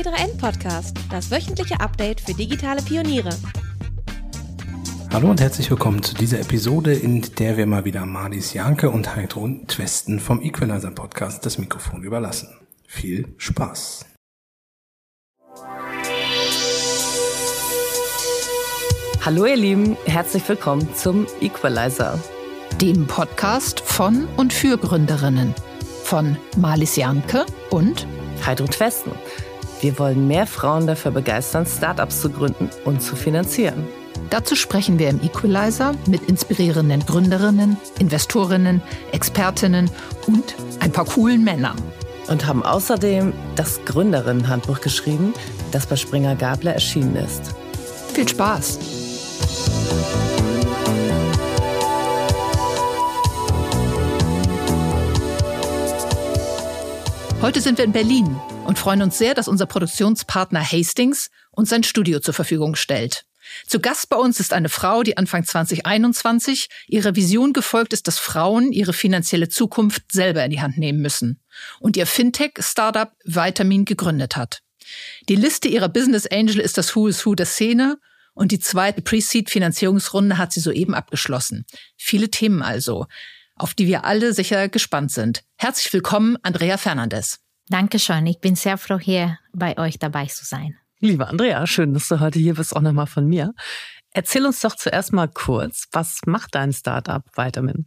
T3N Podcast, das wöchentliche Update für digitale Pioniere. Hallo und herzlich willkommen zu dieser Episode, in der wir mal wieder Marlies Janke und Heidrun Twesten vom Equalizer Podcast das Mikrofon überlassen. Viel Spaß! Hallo ihr Lieben, herzlich willkommen zum Equalizer. Dem Podcast von und für Gründerinnen von Marlies Janke und Heidrun Twesten. Wir wollen mehr Frauen dafür begeistern, Startups zu gründen und zu finanzieren. Dazu sprechen wir im Equalizer mit inspirierenden Gründerinnen, Investorinnen, Expertinnen und ein paar coolen Männern. Und haben außerdem das Gründerinnenhandbuch geschrieben, das bei Springer Gabler erschienen ist. Viel Spaß! Heute sind wir in Berlin und freuen uns sehr, dass unser Produktionspartner Hastings uns sein Studio zur Verfügung stellt. Zu Gast bei uns ist eine Frau, die Anfang 2021 ihrer Vision gefolgt ist, dass Frauen ihre finanzielle Zukunft selber in die Hand nehmen müssen und ihr Fintech-Startup Vitamin gegründet hat. Die Liste ihrer Business Angel ist das Who is Who der Szene und die zweite Pre-Seed-Finanzierungsrunde hat sie soeben abgeschlossen. Viele Themen also auf die wir alle sicher gespannt sind. Herzlich willkommen, Andrea Fernandes. Dankeschön. Ich bin sehr froh, hier bei euch dabei zu sein. Liebe Andrea, schön, dass du heute hier bist, auch nochmal von mir. Erzähl uns doch zuerst mal kurz, was macht dein Startup Vitamin?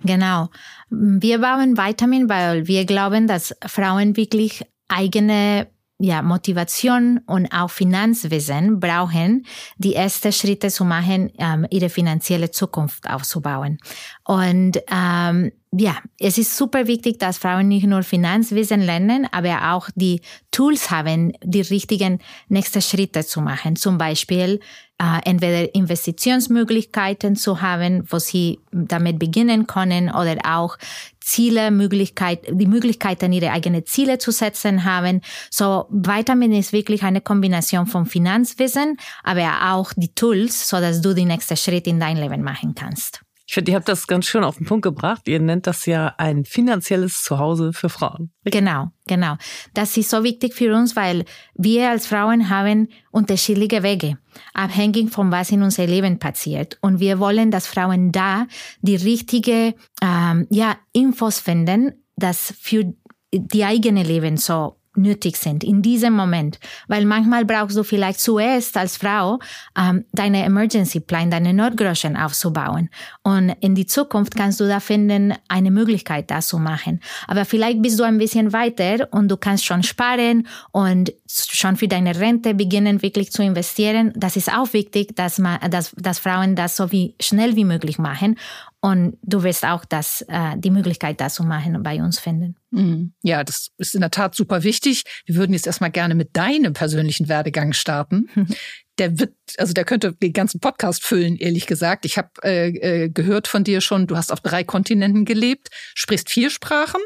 Genau. Wir bauen Vitamin, weil wir glauben, dass Frauen wirklich eigene ja, Motivation und auch Finanzwissen brauchen, die ersten Schritte zu machen, ähm, ihre finanzielle Zukunft aufzubauen. Und ähm, ja, es ist super wichtig, dass Frauen nicht nur Finanzwissen lernen, aber auch die Tools haben, die richtigen nächsten Schritte zu machen. Zum Beispiel äh, entweder Investitionsmöglichkeiten zu haben, wo sie damit beginnen können oder auch Ziele, Möglichkeit, die Möglichkeiten, ihre eigenen Ziele zu setzen haben. So, Vitamin ist wirklich eine Kombination von Finanzwissen, aber auch die Tools, so dass du die nächste Schritt in dein Leben machen kannst. Ich finde, ihr habt das ganz schön auf den Punkt gebracht. Ihr nennt das ja ein finanzielles Zuhause für Frauen. Genau, genau. Das ist so wichtig für uns, weil wir als Frauen haben unterschiedliche Wege, abhängig von was in unserem Leben passiert. Und wir wollen, dass Frauen da die richtige ähm, ja, Infos finden, das für die eigene Leben so nötig sind in diesem Moment. Weil manchmal brauchst du vielleicht zuerst als Frau ähm, deine Emergency Plan, deine Notgroschen aufzubauen. Und in die Zukunft kannst du da finden, eine Möglichkeit, das zu machen. Aber vielleicht bist du ein bisschen weiter und du kannst schon sparen und schon für deine Rente beginnen, wirklich zu investieren. Das ist auch wichtig, dass, man, dass, dass Frauen das so wie schnell wie möglich machen. Und du wirst auch das, äh, die Möglichkeit, das zu machen, bei uns finden. Mhm. Ja, das ist in der Tat super wichtig. Wir würden jetzt erstmal gerne mit deinem persönlichen Werdegang starten. Der wird, also der könnte den ganzen Podcast füllen, ehrlich gesagt. Ich habe äh, äh, gehört von dir schon, du hast auf drei Kontinenten gelebt, sprichst vier Sprachen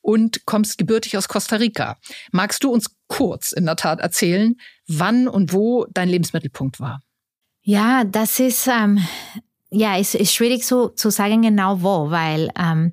und kommst gebürtig aus Costa Rica. Magst du uns kurz in der Tat erzählen, wann und wo dein Lebensmittelpunkt war? Ja, das ist ähm, ja, es ist schwierig so, zu sagen genau wo, weil, ähm,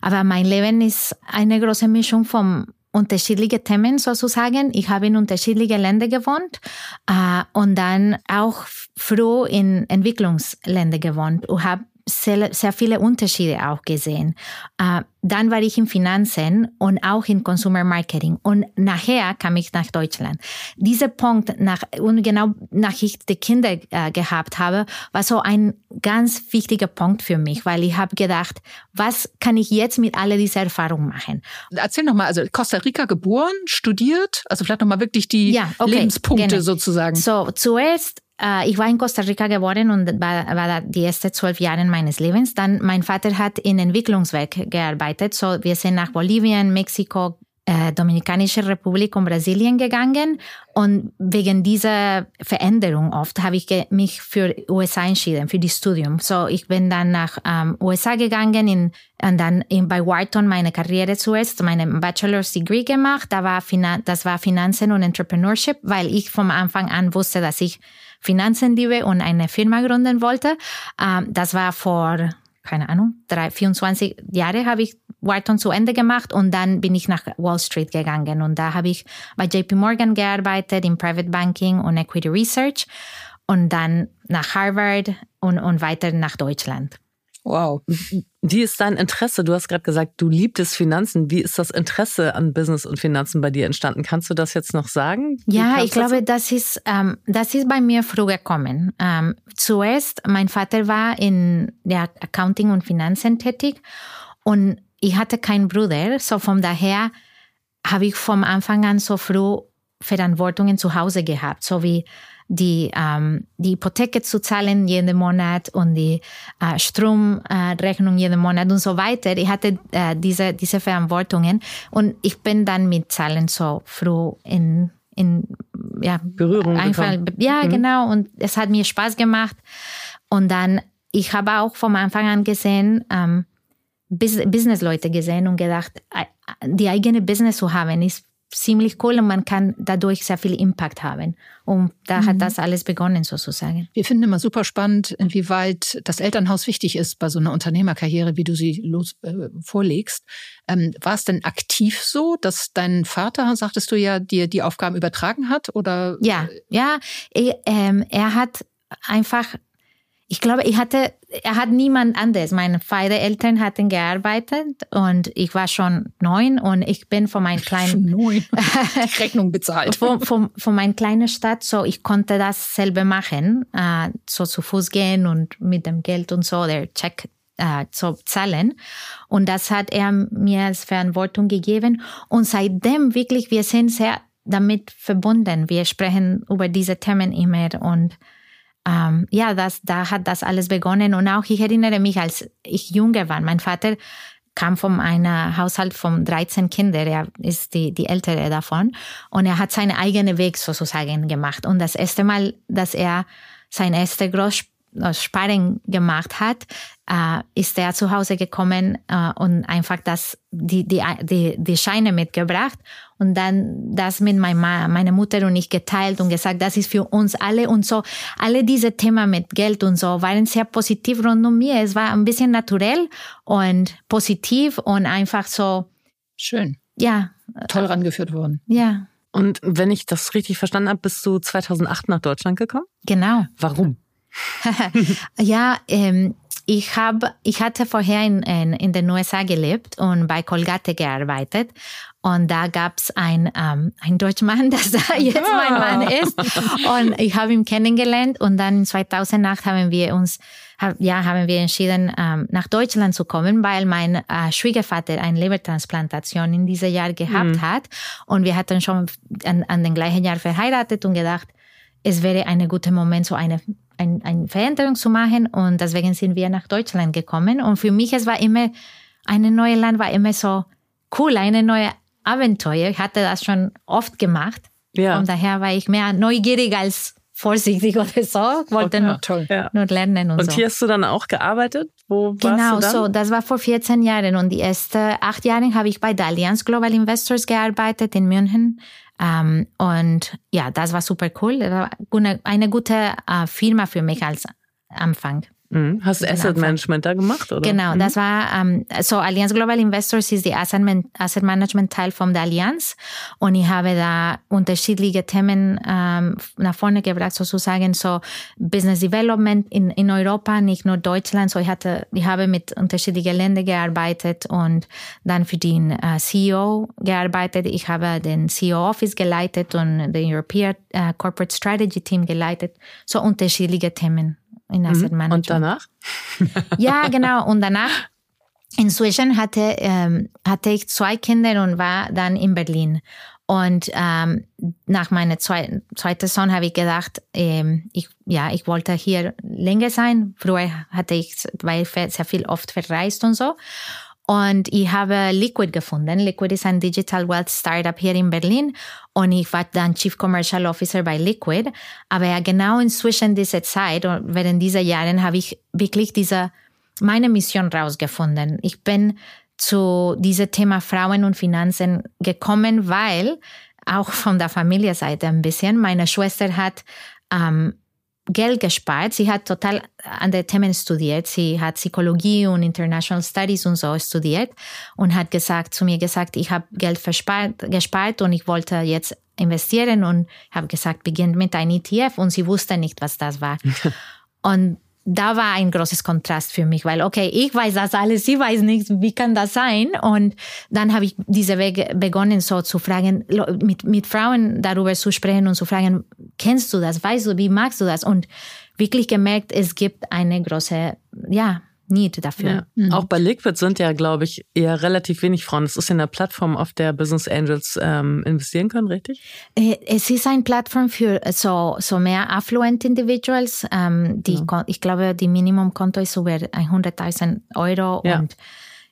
aber mein Leben ist eine große Mischung von unterschiedlichen Themen sozusagen. Ich habe in unterschiedlichen Ländern gewohnt äh, und dann auch früh in Entwicklungsländern gewohnt und habe sehr, sehr viele Unterschiede auch gesehen. Äh, dann war ich in Finanzen und auch in Consumer Marketing und nachher kam ich nach Deutschland. Dieser Punkt, nach, und genau nach ich die Kinder äh, gehabt habe, war so ein ganz wichtiger Punkt für mich, weil ich habe gedacht, was kann ich jetzt mit all dieser Erfahrung machen? Erzähl nochmal, also Costa Rica geboren, studiert, also vielleicht nochmal wirklich die ja, okay, Lebenspunkte gerne. sozusagen. So, zuerst ich war in Costa Rica geboren und war, war da die ersten zwölf Jahre meines Lebens. Dann, mein Vater hat in Entwicklungswerk gearbeitet. So, wir sind nach Bolivien, Mexiko, äh, Dominikanische Republik und Brasilien gegangen. Und wegen dieser Veränderung oft habe ich mich für USA entschieden, für das Studium. So, ich bin dann nach ähm, USA gegangen in, und dann in, bei Wharton meine Karriere zuerst, meine Bachelor's Degree gemacht. Da war das war Finanzen und Entrepreneurship, weil ich vom Anfang an wusste, dass ich Finanzen liebe und eine Firma gründen wollte. Ähm, das war vor, keine Ahnung, drei, 24 Jahre habe ich Wharton zu Ende gemacht und dann bin ich nach Wall Street gegangen und da habe ich bei JP Morgan gearbeitet im Private Banking und Equity Research und dann nach Harvard und, und weiter nach Deutschland. Wow. Wie ist dein Interesse? Du hast gerade gesagt, du liebtest Finanzen. Wie ist das Interesse an Business und Finanzen bei dir entstanden? Kannst du das jetzt noch sagen? Wie ja, ich glaube, das ist, ähm, das ist bei mir früh gekommen. Ähm, zuerst, mein Vater war in der Accounting und Finanzen tätig und ich hatte keinen Bruder. So von daher habe ich vom Anfang an so früh Verantwortungen zu Hause gehabt, so wie die, ähm, die Hypothek zu zahlen jeden Monat und die äh, Stromrechnung äh, jeden Monat und so weiter. Ich hatte äh, diese, diese Verantwortungen und ich bin dann mit Zahlen so früh in, in ja, Berührung einfach, Ja, mhm. genau. Und es hat mir Spaß gemacht. Und dann, ich habe auch vom Anfang an gesehen, ähm, Business-Leute gesehen und gedacht, äh, die eigene Business zu haben, ist ziemlich cool und man kann dadurch sehr viel Impact haben. Und da mhm. hat das alles begonnen sozusagen. Wir finden immer super spannend, inwieweit das Elternhaus wichtig ist bei so einer Unternehmerkarriere, wie du sie los, äh, vorlegst. Ähm, war es denn aktiv so, dass dein Vater, sagtest du ja, dir die Aufgaben übertragen hat? Oder? Ja, ja. Er, ähm, er hat einfach ich glaube, ich hatte, er hat niemand anders. Meine beiden Eltern hatten gearbeitet und ich war schon neun und ich bin von meinem kleinen neun. Rechnung bezahlt. von, von, von meiner kleinen Stadt, so ich konnte das selber machen, äh, so zu Fuß gehen und mit dem Geld und so der Check äh, zu zahlen. Und das hat er mir als Verantwortung gegeben. Und seitdem wirklich, wir sind sehr damit verbunden. Wir sprechen über diese Themen immer und ähm, ja, das, da hat das alles begonnen. Und auch ich erinnere mich, als ich jünger war, mein Vater kam von einem Haushalt von 13 Kindern. Er ist die, die ältere davon. Und er hat seinen eigenen Weg sozusagen gemacht. Und das erste Mal, dass er sein erster Groß Sparen gemacht hat, äh, ist er zu Hause gekommen äh, und einfach das, die, die, die, die Scheine mitgebracht und dann das mit meiner, meiner Mutter und ich geteilt und gesagt, das ist für uns alle und so. Alle diese Themen mit Geld und so waren sehr positiv rund um mir. Es war ein bisschen naturell und positiv und einfach so. Schön. Ja. Toll rangeführt worden. Ja. Und wenn ich das richtig verstanden habe, bist du 2008 nach Deutschland gekommen? Genau. Warum? ja, ähm, ich habe, ich hatte vorher in, in, in den USA gelebt und bei Colgate gearbeitet. Und da gab's ein, ähm, ein Deutschmann, das da jetzt mein Mann ist. Und ich habe ihn kennengelernt. Und dann in 2008 haben wir uns, ja, haben wir entschieden, ähm, nach Deutschland zu kommen, weil mein äh, Schwiegervater eine Lebertransplantation in diesem Jahr gehabt mhm. hat. Und wir hatten schon an, an den gleichen Jahr verheiratet und gedacht, es wäre ein guter Moment, so eine ein, eine Veränderung zu machen und deswegen sind wir nach Deutschland gekommen. Und für mich, es war immer, ein neues Land war immer so cool, eine neue Abenteuer. Ich hatte das schon oft gemacht. Ja. Und daher war ich mehr neugierig als vorsichtig oder so. Ich wollte okay, nur, toll. nur lernen und, und so. Und hier hast du dann auch gearbeitet? Wo genau, so. Das war vor 14 Jahren. Und die ersten acht Jahre habe ich bei der Allianz Global Investors gearbeitet in München. Ähm, und ja, das war super cool. Das war eine, gute äh, Firma für mich als Anfang. Mhm. Hast du Asset Management da gemacht, oder? Genau, mhm. das war, ähm, so Allianz Global Investors ist die Asset, Man Asset Management Teil von der Allianz und ich habe da unterschiedliche Themen ähm, nach vorne gebracht, sozusagen so Business Development in, in Europa, nicht nur Deutschland, so ich hatte, ich habe mit unterschiedlichen Ländern gearbeitet und dann für den äh, CEO gearbeitet. Ich habe den CEO Office geleitet und den European äh, Corporate Strategy Team geleitet, so unterschiedliche Themen in Asset Management. Und danach? ja, genau. Und danach, inzwischen hatte, ähm, hatte ich zwei Kinder und war dann in Berlin. Und ähm, nach meiner zweiten, zweiten Sohn habe ich gedacht, ähm, ich, ja, ich wollte hier länger sein. Früher hatte ich, weil sehr viel oft verreist und so. Und ich habe Liquid gefunden. Liquid ist ein Digital Wealth Startup hier in Berlin. Und ich war dann Chief Commercial Officer bei Liquid. Aber ja, genau inzwischen dieser Zeit, während dieser Jahren, habe ich wirklich diese, meine Mission rausgefunden. Ich bin zu diesem Thema Frauen und Finanzen gekommen, weil auch von der Familienseite ein bisschen, meine Schwester hat ähm, Geld gespart. Sie hat total andere Themen studiert. Sie hat Psychologie und International Studies und so studiert und hat gesagt zu mir gesagt, ich habe Geld verspart, gespart und ich wollte jetzt investieren und habe gesagt, beginnt mit einem ETF und sie wusste nicht, was das war. und da war ein großes Kontrast für mich, weil, okay, ich weiß das alles, sie weiß nichts, wie kann das sein? Und dann habe ich diese Weg begonnen, so zu fragen, mit, mit Frauen darüber zu sprechen und zu fragen, kennst du das, weißt du, wie magst du das? Und wirklich gemerkt, es gibt eine große, ja, Need dafür. Ja. Mhm. Auch bei Liquid sind ja, glaube ich, eher relativ wenig Frauen. Es ist ja eine Plattform, auf der Business Angels ähm, investieren können, richtig? Äh, es ist eine Plattform für so, so mehr affluent Individuals. Ähm, die, ja. Ich glaube, die Minimumkonto ist über 100.000 Euro ja. und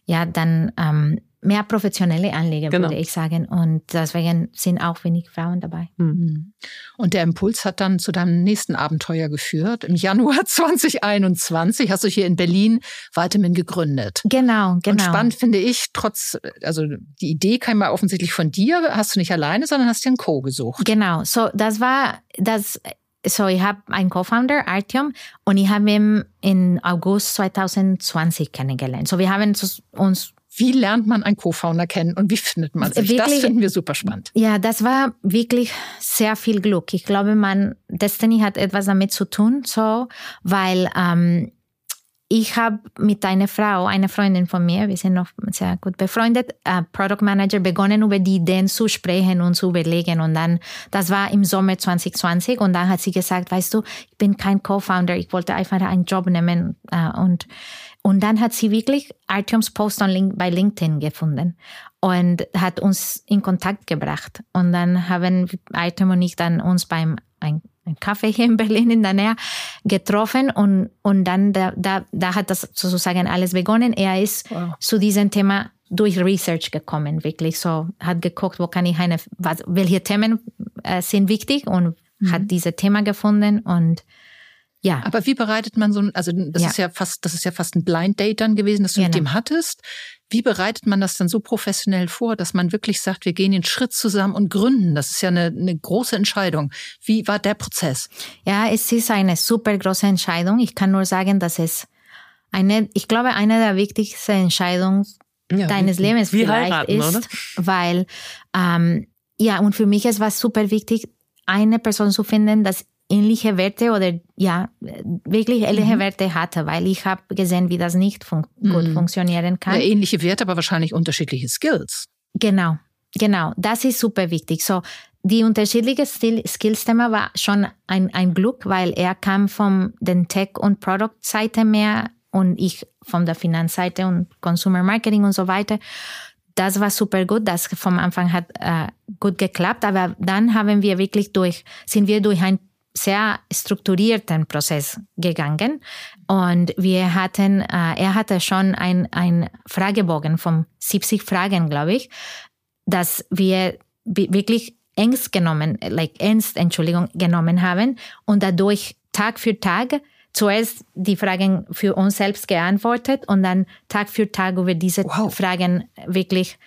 ja, dann ähm, mehr professionelle Anleger, genau. würde ich sagen. Und deswegen sind auch wenig Frauen dabei. Mhm. Und der Impuls hat dann zu deinem nächsten Abenteuer geführt. Im Januar 2021 hast du hier in Berlin Vitamin gegründet. Genau, genau. Und spannend finde ich, trotz, also die Idee kam ja offensichtlich von dir, hast du nicht alleine, sondern hast dir einen Co. gesucht. Genau, so das war das so ich habe einen Co-Founder, Artyom, und ich habe ihn in August 2020 kennengelernt. So wir haben uns wie lernt man einen Co-Founder kennen und wie findet man sich? Wirklich, das finden wir super spannend. Ja, das war wirklich sehr viel Glück. Ich glaube, man Destiny hat etwas damit zu tun, so, weil ähm, ich habe mit einer Frau, einer Freundin von mir, wir sind noch sehr gut befreundet, äh, Product Manager, begonnen über die Ideen zu sprechen und zu überlegen. Und dann, das war im Sommer 2020 und dann hat sie gesagt, weißt du, ich bin kein Co-Founder, ich wollte einfach einen Job nehmen äh, und und dann hat sie wirklich Artyoms Post Link bei LinkedIn gefunden und hat uns in Kontakt gebracht. Und dann haben Artyom und ich dann uns beim ein, ein Kaffee hier in Berlin in der Nähe getroffen und, und dann da, da, da hat das sozusagen alles begonnen. Er ist wow. zu diesem Thema durch Research gekommen, wirklich so, hat geguckt, wo kann ich eine, was, welche Themen äh, sind wichtig und mhm. hat diese Thema gefunden und ja. Aber wie bereitet man so ein, also das ja. ist ja fast, das ist ja fast ein Blind Date dann gewesen, dass du genau. mit dem hattest. Wie bereitet man das dann so professionell vor, dass man wirklich sagt, wir gehen den Schritt zusammen und gründen? Das ist ja eine, eine große Entscheidung. Wie war der Prozess? Ja, es ist eine super große Entscheidung. Ich kann nur sagen, dass es eine, ich glaube, eine der wichtigsten Entscheidungen ja, deines wie, Lebens wie vielleicht heiraten, ist, oder? weil ähm, ja und für mich es war super wichtig, eine Person zu finden, das ähnliche Werte oder ja, wirklich ähnliche mhm. Werte hatte, weil ich habe gesehen, wie das nicht fun mhm. gut funktionieren kann. Ähnliche Werte, aber wahrscheinlich unterschiedliche Skills. Genau, genau. Das ist super wichtig. So, die unterschiedliche Skills-Thema war schon ein, ein Glück, weil er kam von den Tech- und Product-Seite mehr und ich von der Finanzseite und Consumer Marketing und so weiter. Das war super gut. Das vom Anfang hat äh, gut geklappt. Aber dann haben wir wirklich durch, sind wir durch ein sehr strukturierten Prozess gegangen und wir hatten, äh, er hatte schon ein, ein Fragebogen von 70 Fragen, glaube ich, dass wir wirklich ernst genommen, like ernst, Entschuldigung, genommen haben und dadurch Tag für Tag zuerst die Fragen für uns selbst geantwortet und dann Tag für Tag über diese wow. Fragen wirklich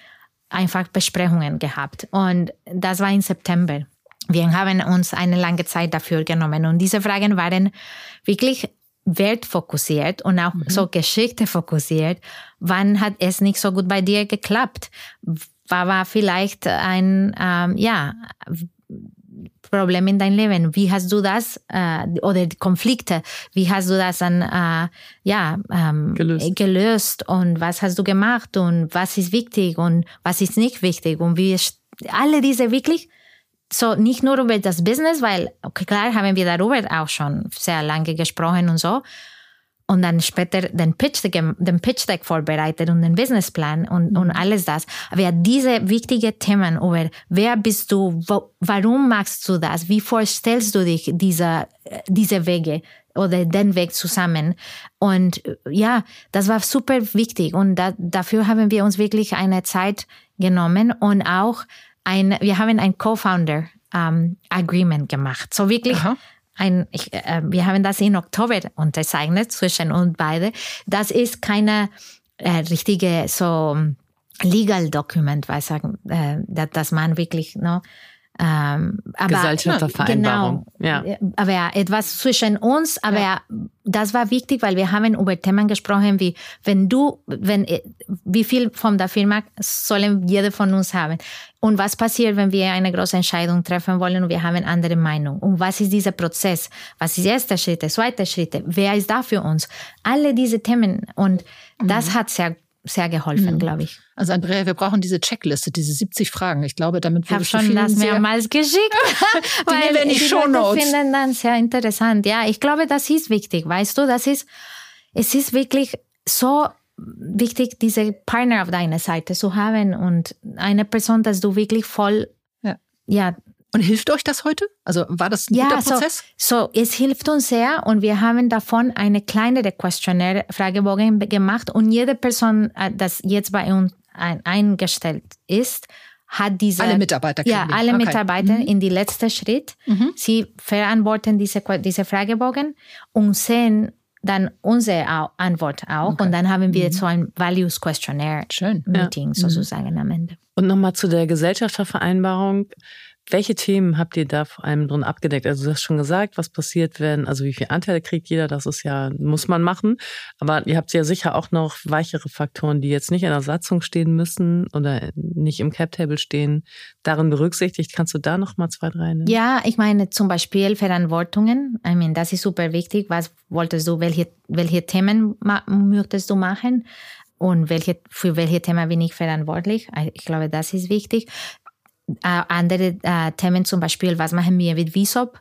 einfach Besprechungen gehabt. Und das war im September wir haben uns eine lange Zeit dafür genommen und diese Fragen waren wirklich wertfokussiert und auch mhm. so Geschichte fokussiert. Wann hat es nicht so gut bei dir geklappt? War, war vielleicht ein, ähm, ja, Problem in deinem Leben? Wie hast du das äh, oder Konflikte? Wie hast du das dann äh, ja ähm, gelöst. gelöst. und was hast du gemacht und was ist wichtig und was ist nicht wichtig und wie alle diese wirklich so nicht nur über das Business, weil okay, klar haben wir darüber auch schon sehr lange gesprochen und so. Und dann später den Pitch, den Pitch Deck vorbereitet und den Businessplan und, und mhm. alles das. Aber diese wichtigen Themen über wer bist du, wo, warum machst du das, wie vorstellst du dich diese, diese Wege oder den Weg zusammen. Und ja, das war super wichtig und da, dafür haben wir uns wirklich eine Zeit genommen und auch ein, wir haben ein Co-Founder ähm, Agreement gemacht. So wirklich Aha. ein, ich, äh, wir haben das in Oktober unterzeichnet zwischen uns beide. Das ist keine äh, richtige so Legal Document, weil sagen, äh, dass man wirklich no, Ähm, aber, Gesellschaftervereinbarung. Genau, ja. Aber etwas zwischen uns, aber ja. das war wichtig, weil wir haben über Themen gesprochen, wie wenn du, wenn, wie viel von der Firma sollen jeder von uns haben? Und was passiert, wenn wir eine große Entscheidung treffen wollen und wir haben andere Meinung? Und was ist dieser Prozess? Was ist erster Schritt, zweiter Schritt? Wer ist da für uns? Alle diese Themen. Und das mhm. hat sehr sehr geholfen, mhm. glaube ich. Also Andrea, wir brauchen diese Checkliste, diese 70 Fragen. Ich glaube, damit ich schon das mehrmals geschickt, die weil wir in die, die Shownotes. finden dann sehr interessant. Ja, ich glaube, das ist wichtig, weißt du, das ist, es ist wirklich so wichtig, diese Partner auf deiner Seite zu haben und eine Person, dass du wirklich voll, ja, ja und hilft euch das heute? Also war das ein ja, guter Prozess? So, so, es hilft uns sehr und wir haben davon eine kleinere Questionnaire, Fragebogen gemacht und jede Person, äh, das jetzt bei uns eingestellt ist, hat diese alle Mitarbeiter ja alle okay. Mitarbeiter mhm. in die letzte Schritt. Mhm. Sie verantworten diese diese Fragebogen und sehen dann unsere Antwort auch okay. und dann haben wir mhm. so ein Values Questionnaire Schön. Meeting ja. sozusagen am Ende. Und nochmal zu der Gesellschaftervereinbarung. Welche Themen habt ihr da vor allem drin abgedeckt? Also du hast schon gesagt, was passiert, wenn, also wie viel Anteile kriegt jeder, das ist ja, muss man machen. Aber ihr habt ja sicher auch noch weichere Faktoren, die jetzt nicht in der Satzung stehen müssen oder nicht im Cap-Table stehen, darin berücksichtigt. Kannst du da noch mal zwei, drei nennen? Ja, ich meine zum Beispiel Verantwortungen. I mean, das ist super wichtig. Was wolltest du, welche, welche Themen möchtest du machen? und welche, für welche Themen bin ich verantwortlich. Ich glaube, das ist wichtig andere äh, Themen, zum Beispiel, was machen wir mit VSOP?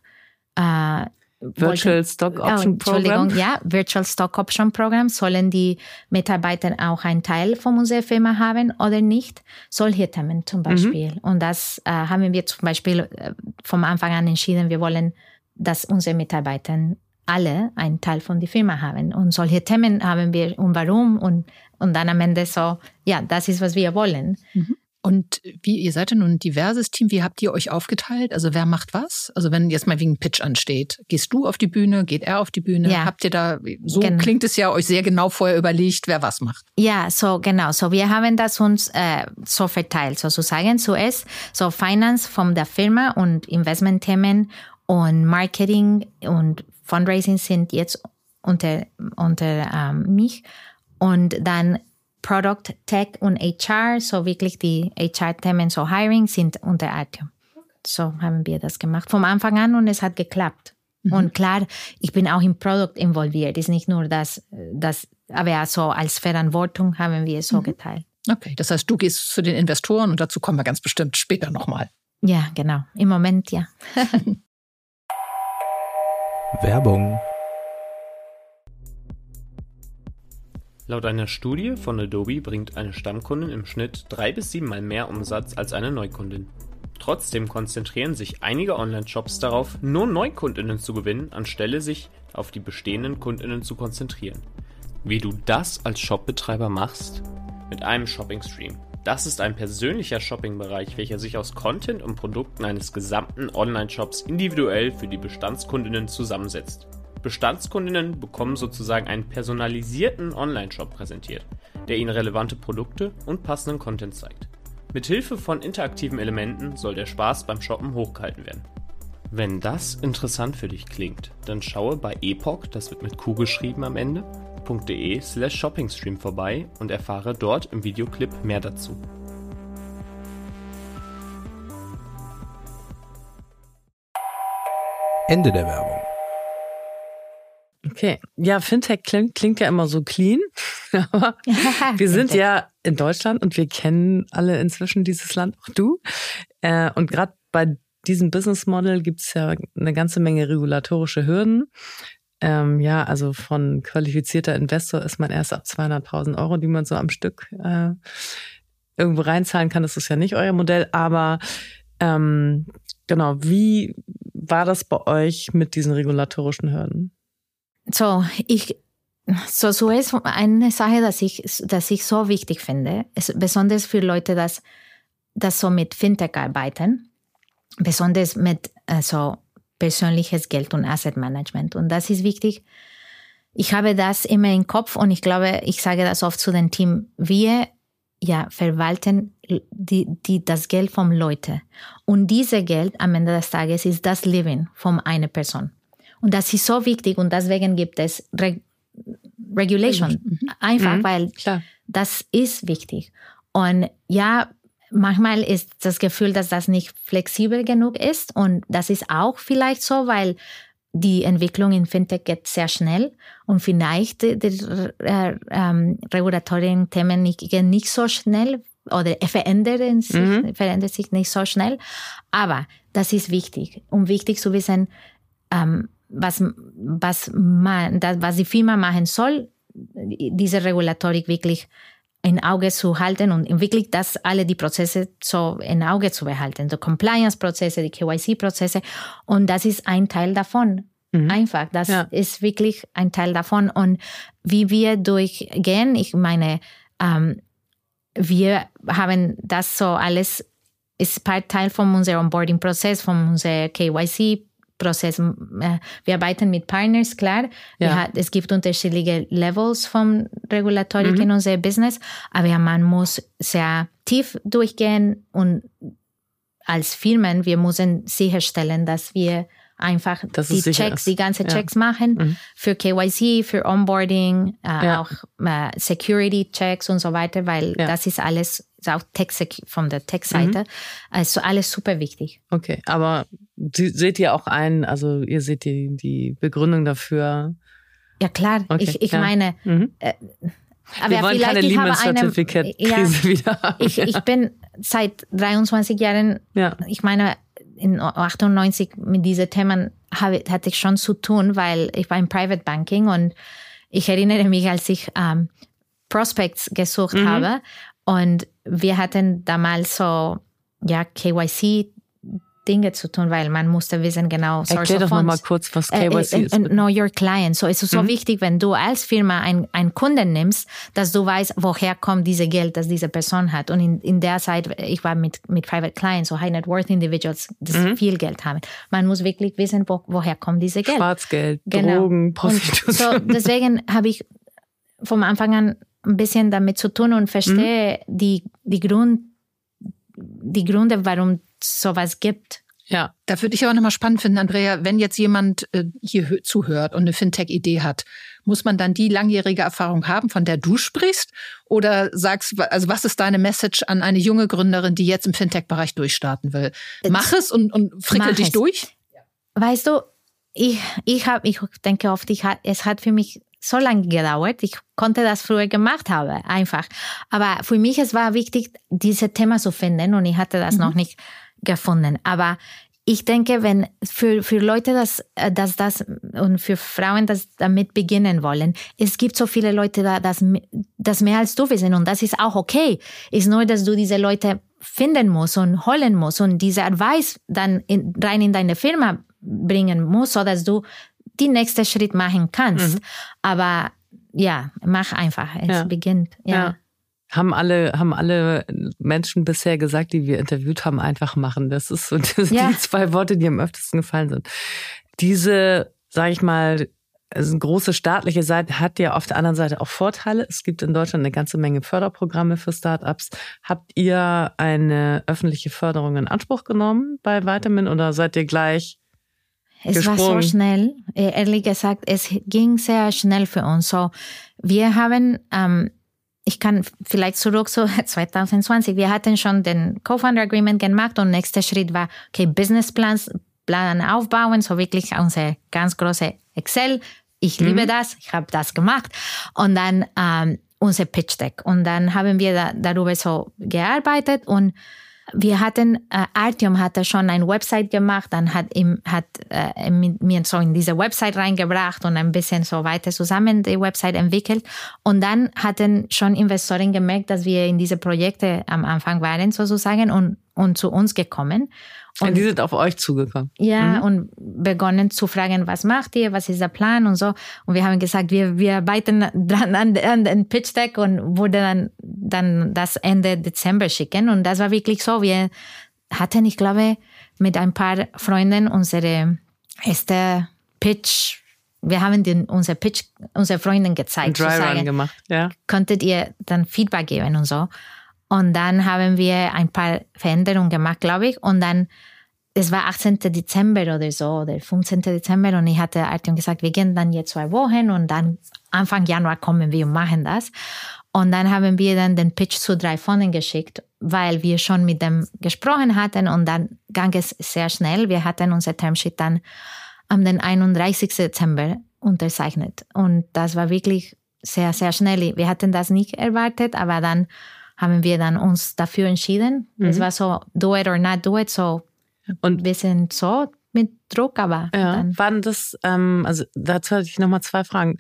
Äh, Virtual Stock oh, Option oh, Program. Ja, Virtual Stock Option Program. Sollen die Mitarbeiter auch einen Teil von unserer Firma haben oder nicht? Solche Themen zum mhm. Beispiel. Mhm. Und das äh, haben wir zum Beispiel äh, vom Anfang an entschieden, wir wollen, dass unsere Mitarbeiter alle einen Teil von der Firma haben. Und solche Themen haben wir und warum und, und dann am Ende so, ja, das ist, was wir wollen. Mhm. Und wie, ihr seid ja nun ein diverses Team, wie habt ihr euch aufgeteilt? Also wer macht was? Also wenn jetzt mal wegen Pitch ansteht, gehst du auf die Bühne, geht er auf die Bühne? Ja. Habt ihr da, so genau. klingt es ja, euch sehr genau vorher überlegt, wer was macht? Ja, so genau. So wir haben das uns äh, so verteilt, sozusagen. Zuerst so Finance von der Firma und Investmentthemen und Marketing und Fundraising sind jetzt unter, unter ähm, mich. Und dann Product, Tech und HR, so wirklich die HR-Themen, so Hiring, sind unter Artium. So haben wir das gemacht vom Anfang an und es hat geklappt. Mhm. Und klar, ich bin auch im Produkt involviert. Es ist nicht nur das, das aber so als Verantwortung haben wir es so mhm. geteilt. Okay, das heißt, du gehst zu den Investoren und dazu kommen wir ganz bestimmt später nochmal. Ja, genau. Im Moment ja. Werbung Laut einer Studie von Adobe bringt eine Stammkundin im Schnitt drei bis siebenmal mehr Umsatz als eine Neukundin. Trotzdem konzentrieren sich einige Online-Shops darauf, nur Neukundinnen zu gewinnen, anstelle sich auf die bestehenden Kundinnen zu konzentrieren. Wie du das als Shopbetreiber machst? Mit einem Shopping-Stream. Das ist ein persönlicher Shopping-Bereich, welcher sich aus Content und Produkten eines gesamten Online-Shops individuell für die Bestandskundinnen zusammensetzt. Bestandskundinnen bekommen sozusagen einen personalisierten Online-Shop präsentiert, der ihnen relevante Produkte und passenden Content zeigt. Mithilfe von interaktiven Elementen soll der Spaß beim Shoppen hochgehalten werden. Wenn das interessant für dich klingt, dann schaue bei epoch, das wird mit Q geschrieben am Ende, .de slash shoppingstream vorbei und erfahre dort im Videoclip mehr dazu. Ende der Werbung. Okay. Ja, Fintech klingt, klingt ja immer so clean. Aber wir sind ja in Deutschland und wir kennen alle inzwischen dieses Land, auch du. Äh, und gerade bei diesem Business Model gibt es ja eine ganze Menge regulatorische Hürden. Ähm, ja, also von qualifizierter Investor ist man erst ab 200.000 Euro, die man so am Stück äh, irgendwo reinzahlen kann. Das ist ja nicht euer Modell, aber ähm, genau, wie war das bei euch mit diesen regulatorischen Hürden? So, ich, so, so ist eine Sache, dass ich, dass ich so wichtig finde, ist besonders für Leute, dass, dass so mit Fintech arbeiten, besonders mit also persönliches Geld und Asset Management. Und das ist wichtig. Ich habe das immer im Kopf und ich glaube, ich sage das oft zu dem Team. Wir ja, verwalten die, die, das Geld von Leuten. Und dieses Geld am Ende des Tages ist das Leben von einer Person. Und das ist so wichtig und deswegen gibt es Re Regulation. Mhm. Einfach, mhm. weil Klar. das ist wichtig. Und ja, manchmal ist das Gefühl, dass das nicht flexibel genug ist. Und das ist auch vielleicht so, weil die Entwicklung in Fintech geht sehr schnell und vielleicht die, die äh, ähm, regulatorischen Themen nicht, gehen nicht so schnell oder verändern sich, mhm. verändern sich nicht so schnell. Aber das ist wichtig, um wichtig zu wissen, ähm, was, was, man, das, was die Firma machen soll, diese Regulatorik wirklich in Auge zu halten und wirklich das alle die Prozesse so in Auge zu behalten. Die Compliance-Prozesse, die KYC-Prozesse. Und das ist ein Teil davon. Mhm. Einfach. Das ja. ist wirklich ein Teil davon. Und wie wir durchgehen, ich meine, ähm, wir haben das so alles, ist Teil von unserem Onboarding-Prozess, von unserem KYC Prozess. Äh, wir arbeiten mit Partners, klar. Ja. Hat, es gibt unterschiedliche Levels von Regulatorik mhm. in unserem Business, aber man muss sehr tief durchgehen und als Firmen, wir müssen sicherstellen, dass wir einfach das die Checks, ist. die ganze Checks ja. machen mhm. für KYC, für Onboarding, äh, ja. auch äh, Security Checks und so weiter, weil das ist alles auch Tech von der Tech-Seite. Mhm. Also alles super wichtig. Okay, aber Sie, seht ihr auch ein, also ihr seht die, die Begründung dafür? Ja klar, okay. ich, ich meine, mhm. äh, aber Wir wollen keine Lehman Certificate Krise ja, wieder haben. Ich, ich bin seit 23 Jahren, ja. ich meine, in 98 mit diesen Themen habe, hatte ich schon zu tun, weil ich war im Private Banking und ich erinnere mich, als ich ähm, Prospects gesucht mhm. habe und wir hatten damals so ja KYC Dinge zu tun, weil man musste wissen genau. Source Erklär doch nochmal kurz, was KYC äh, äh, ist. Know your client. So es ist so mhm. wichtig, wenn du als Firma einen, einen Kunden nimmst, dass du weißt, woher kommt diese Geld, das diese Person hat. Und in, in der Zeit, ich war mit, mit Private Clients, so High Net Worth Individuals, die mhm. viel Geld haben. Man muss wirklich wissen, wo, woher kommt diese Geld. Schwarzgeld, genau. Drogen, Prostitution. so, deswegen habe ich vom Anfang an ein bisschen damit zu tun und verstehe mhm. die, die Grund, die Gründe, warum sowas gibt. Ja. Da würde ich aber nochmal spannend finden, Andrea, wenn jetzt jemand äh, hier zuhört und eine Fintech-Idee hat, muss man dann die langjährige Erfahrung haben, von der du sprichst? Oder sagst, also was ist deine Message an eine junge Gründerin, die jetzt im Fintech-Bereich durchstarten will? Mach es und, und frickel dich es. durch? Weißt du, ich, ich habe, ich denke oft, ich, es hat für mich so lange gedauert. Ich konnte das früher gemacht haben, einfach. Aber für mich es war wichtig, dieses Thema zu finden und ich hatte das mhm. noch nicht gefunden. Aber ich denke, wenn für, für Leute, das, äh, dass das und für Frauen, das damit beginnen wollen, es gibt so viele Leute da, das, das mehr als du wissen und das ist auch okay. Ist nur, dass du diese Leute finden musst und holen musst und diese Advice dann in, rein in deine Firma bringen musst, so dass du die nächste Schritt machen kannst. Mhm. Aber ja, mach einfach. Es ja. beginnt. ja. ja haben alle, haben alle Menschen bisher gesagt, die wir interviewt haben, einfach machen. Das ist so das ja. die zwei Worte, die am öftesten gefallen sind. Diese, sage ich mal, also große staatliche Seite hat ja auf der anderen Seite auch Vorteile. Es gibt in Deutschland eine ganze Menge Förderprogramme für Startups. Habt ihr eine öffentliche Förderung in Anspruch genommen bei Vitamin oder seid ihr gleich es gesprungen? war so schnell. Ehrlich gesagt, es ging sehr schnell für uns. So, wir haben ähm, ich kann vielleicht zurück zu 2020. Wir hatten schon den Co-Founder Agreement gemacht und nächster Schritt war, okay, Businessplans, Plan aufbauen, so wirklich unser ganz große Excel. Ich mhm. liebe das, ich habe das gemacht. Und dann ähm, unser Pitch Deck. Und dann haben wir da, darüber so gearbeitet und wir hatten, äh, Artyom hatte schon eine Website gemacht, dann hat ihm, hat äh, mir so in diese Website reingebracht und ein bisschen so weiter zusammen die Website entwickelt. Und dann hatten schon Investoren gemerkt, dass wir in diese Projekte am Anfang waren sozusagen und, und zu uns gekommen. Und die sind auf euch zugekommen. Ja, mhm. und begonnen zu fragen, was macht ihr, was ist der Plan und so. Und wir haben gesagt, wir, wir arbeiten dran an, an den Pitch Deck und wurde dann, dann das Ende Dezember schicken. Und das war wirklich so. Wir hatten, ich glaube, mit ein paar Freunden unsere erste Pitch wir haben den, unser Pitch, unsere Freunden gezeigt. Ein Dry Run gemacht, ja. Könntet ihr dann Feedback geben und so. Und dann haben wir ein paar Veränderungen gemacht, glaube ich. Und dann, es war 18. Dezember oder so, oder 15. Dezember. Und ich hatte Artyom gesagt, wir gehen dann jetzt zwei Wochen und dann Anfang Januar kommen wir und machen das. Und dann haben wir dann den Pitch zu drei Fonden geschickt, weil wir schon mit dem gesprochen hatten und dann ging es sehr schnell. Wir hatten unser Termsheet dann am den 31. Dezember unterzeichnet. Und das war wirklich sehr, sehr schnell. Wir hatten das nicht erwartet, aber dann haben wir dann uns dafür entschieden. Mhm. Es war so, do it or not do it. So, und wir sind so mit Druck, aber. Ja, dann. waren das, ähm, also dazu hatte ich nochmal zwei Fragen.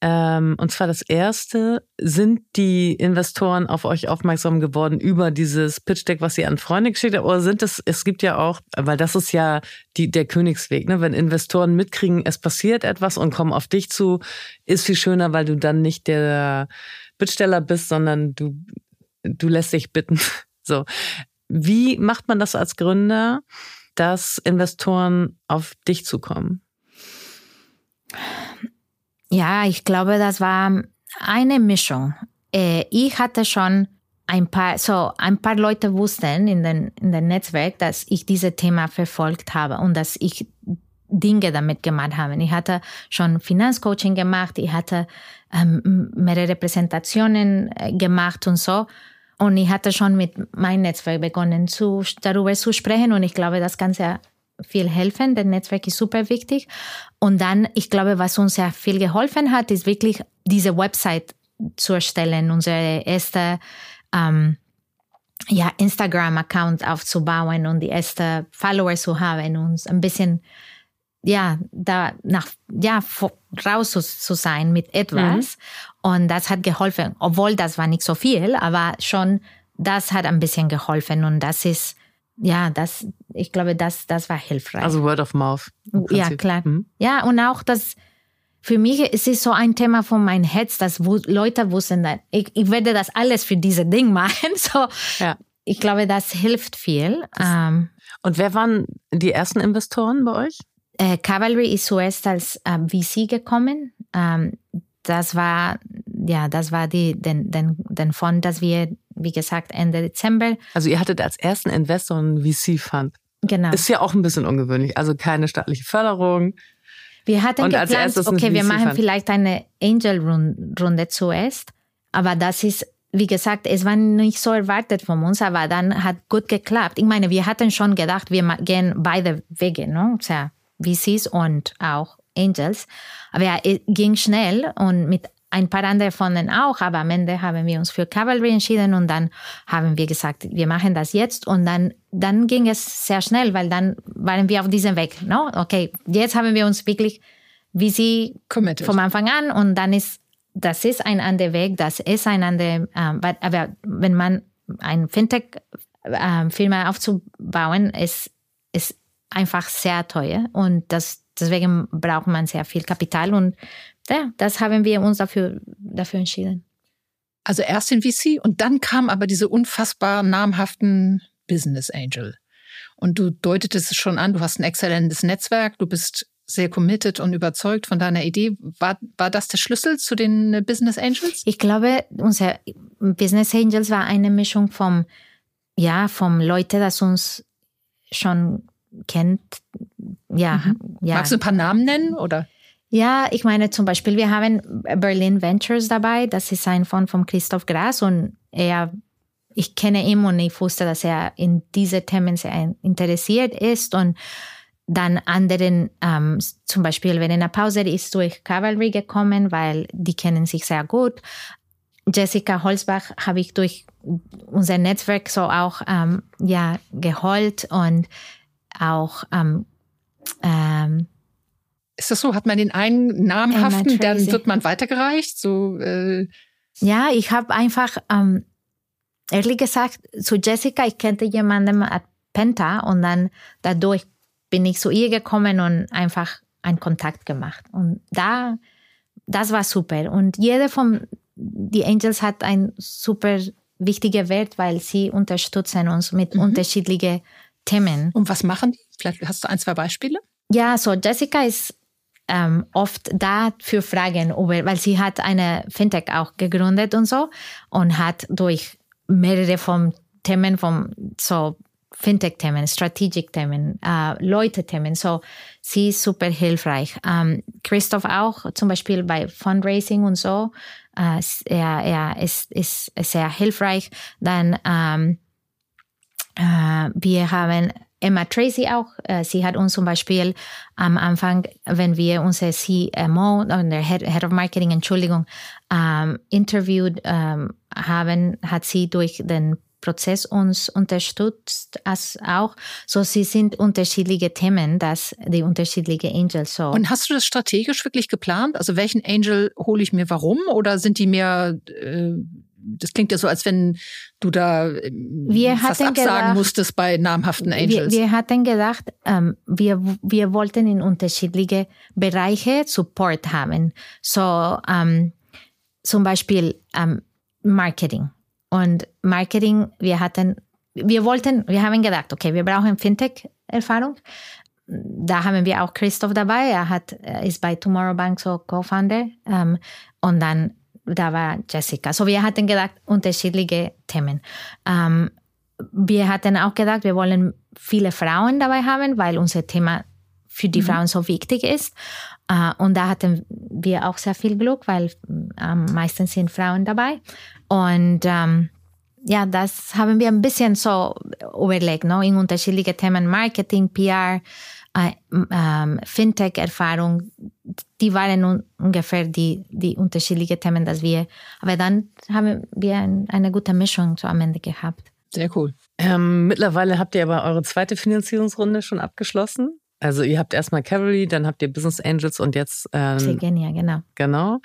Ähm, und zwar das erste, sind die Investoren auf euch aufmerksam geworden über dieses Pitch Deck, was ihr an Freunde geschickt habt? Oder sind es, es gibt ja auch, weil das ist ja die, der Königsweg, ne? Wenn Investoren mitkriegen, es passiert etwas und kommen auf dich zu, ist viel schöner, weil du dann nicht der Bittsteller bist, sondern du, du lässt dich bitten. So. Wie macht man das als Gründer, dass Investoren auf dich zukommen? Ja, ich glaube, das war eine Mischung. Äh, ich hatte schon ein paar, so ein paar Leute wussten in den, in den Netzwerk, dass ich dieses Thema verfolgt habe und dass ich Dinge damit gemacht habe. Ich hatte schon Finanzcoaching gemacht, ich hatte ähm, mehrere Präsentationen äh, gemacht und so. Und ich hatte schon mit meinem Netzwerk begonnen, zu, darüber zu sprechen. Und ich glaube, das kann sehr viel helfen. Das Netzwerk ist super wichtig. Und dann, ich glaube, was uns sehr viel geholfen hat, ist wirklich diese Website zu erstellen, unsere erste ähm, ja, Instagram-Account aufzubauen und die erste Follower zu haben, uns ein bisschen ja, da nach, ja, raus zu, sein mit etwas. Mhm. Und das hat geholfen, obwohl das war nicht so viel, aber schon, das hat ein bisschen geholfen und das ist, ja, das, ich glaube, das, das war hilfreich. Also Word of Mouth. Ja, klar. Mhm. Ja, und auch das, für mich ist es so ein Thema von meinem Herz, dass Leute wussten, dass ich, ich werde das alles für diese Ding machen. So, ja. ich glaube, das hilft viel. Ähm, und wer waren die ersten Investoren bei euch? Äh, Cavalry ist zuerst als äh, VC gekommen. Ähm, das war ja, das war die, den, den, den Fonds, das wir, wie gesagt, Ende Dezember. Also ihr hattet als ersten Investor einen VC-Fund. Genau. Ist ja auch ein bisschen ungewöhnlich. Also keine staatliche Förderung. Wir hatten und geplant, okay, wir machen vielleicht eine Angel-Runde zuerst, aber das ist, wie gesagt, es war nicht so erwartet von uns, aber dann hat gut geklappt. Ich meine, wir hatten schon gedacht, wir gehen beide Wege, ne? Sea, VCs und auch Angels. Aber es ging schnell und mit ein paar andere von denen auch, aber am Ende haben wir uns für Cavalry entschieden und dann haben wir gesagt, wir machen das jetzt und dann, dann ging es sehr schnell, weil dann waren wir auf diesem Weg. No? Okay, jetzt haben wir uns wirklich wie sie Committed. vom Anfang an und dann ist, das ist ein anderer Weg, das ist ein anderer, äh, aber wenn man ein Fintech-Firma äh, aufzubauen, ist, ist einfach sehr teuer und das, deswegen braucht man sehr viel Kapital und ja, das haben wir uns dafür, dafür entschieden. Also erst den VC und dann kam aber diese unfassbar namhaften Business Angel. Und du deutetest es schon an, du hast ein exzellentes Netzwerk, du bist sehr committed und überzeugt von deiner Idee. War, war das der Schlüssel zu den Business Angels? Ich glaube, unser Business Angels war eine Mischung vom, ja, vom Leute, das uns schon kennt. Ja, mhm. ja. Magst du ein paar Namen nennen oder? Ja, ich meine zum Beispiel, wir haben Berlin Ventures dabei. Das ist ein Fonds von Christoph Gras und er, ich kenne ihn und ich wusste, dass er in diese Themen sehr interessiert ist und dann anderen, ähm, zum Beispiel Verena Pauser ist durch Cavalry gekommen, weil die kennen sich sehr gut. Jessica Holzbach habe ich durch unser Netzwerk so auch ähm, ja geholt und auch ähm, ähm, ist das so? Hat man den einen namhaften, dann wird man weitergereicht? So, äh ja, ich habe einfach, ähm, ehrlich gesagt, zu Jessica, ich kannte jemanden at Penta und dann dadurch bin ich zu ihr gekommen und einfach einen Kontakt gemacht. Und da, das war super. Und jede von die Angels hat ein super wichtiger Wert, weil sie unterstützen uns mit mhm. unterschiedlichen Themen. Und was machen die? Vielleicht hast du ein, zwei Beispiele? Ja, so Jessica ist ähm, oft da für Fragen über, weil sie hat eine Fintech auch gegründet und so und hat durch mehrere von Themen, von so Fintech-Themen, Strategic-Themen, äh, Leute-Themen. So, sie ist super hilfreich. Ähm, Christoph auch, zum Beispiel bei Fundraising und so. Äh, er, er ist, ist sehr hilfreich. Dann, ähm, äh, wir haben Emma Tracy auch. Äh, sie hat uns zum Beispiel am Anfang, wenn wir unser CMO, der Head, Head of Marketing, Entschuldigung, ähm, interviewt ähm, haben, hat sie durch den Prozess uns unterstützt als auch. So, sie sind unterschiedliche Themen, dass die unterschiedlichen Angels so. Und hast du das strategisch wirklich geplant? Also welchen Angel hole ich mir warum? Oder sind die mehr, äh, das klingt ja so, als wenn du da wir fast absagen gedacht, musstest bei namhaften Angels. Wir, wir hatten gedacht, ähm, wir, wir wollten in unterschiedliche Bereiche Support haben. So, ähm, zum Beispiel ähm, Marketing und Marketing, wir hatten, wir wollten, wir haben gedacht, okay, wir brauchen Fintech-Erfahrung. Da haben wir auch Christoph dabei. Er hat, ist bei Tomorrow Bank so Co-Founder. Ähm, und dann, da war Jessica. So, wir hatten gedacht, unterschiedliche Themen. Ähm, wir hatten auch gedacht, wir wollen viele Frauen dabei haben, weil unser Thema für die mhm. Frauen so wichtig ist. Uh, und da hatten wir auch sehr viel Glück, weil am um, meisten sind Frauen dabei. Und ähm, ja, das haben wir ein bisschen so überlegt, no? in unterschiedliche Themen, Marketing, PR, äh, ähm, Fintech-Erfahrung, die waren un ungefähr die, die unterschiedlichen Themen, dass wir, aber dann haben wir ein, eine gute Mischung so am Ende gehabt. Sehr cool. Ähm, mittlerweile habt ihr aber eure zweite Finanzierungsrunde schon abgeschlossen. Also ihr habt erstmal Cavalry, dann habt ihr Business Angels und jetzt ähm, Segenia, genau. Genau.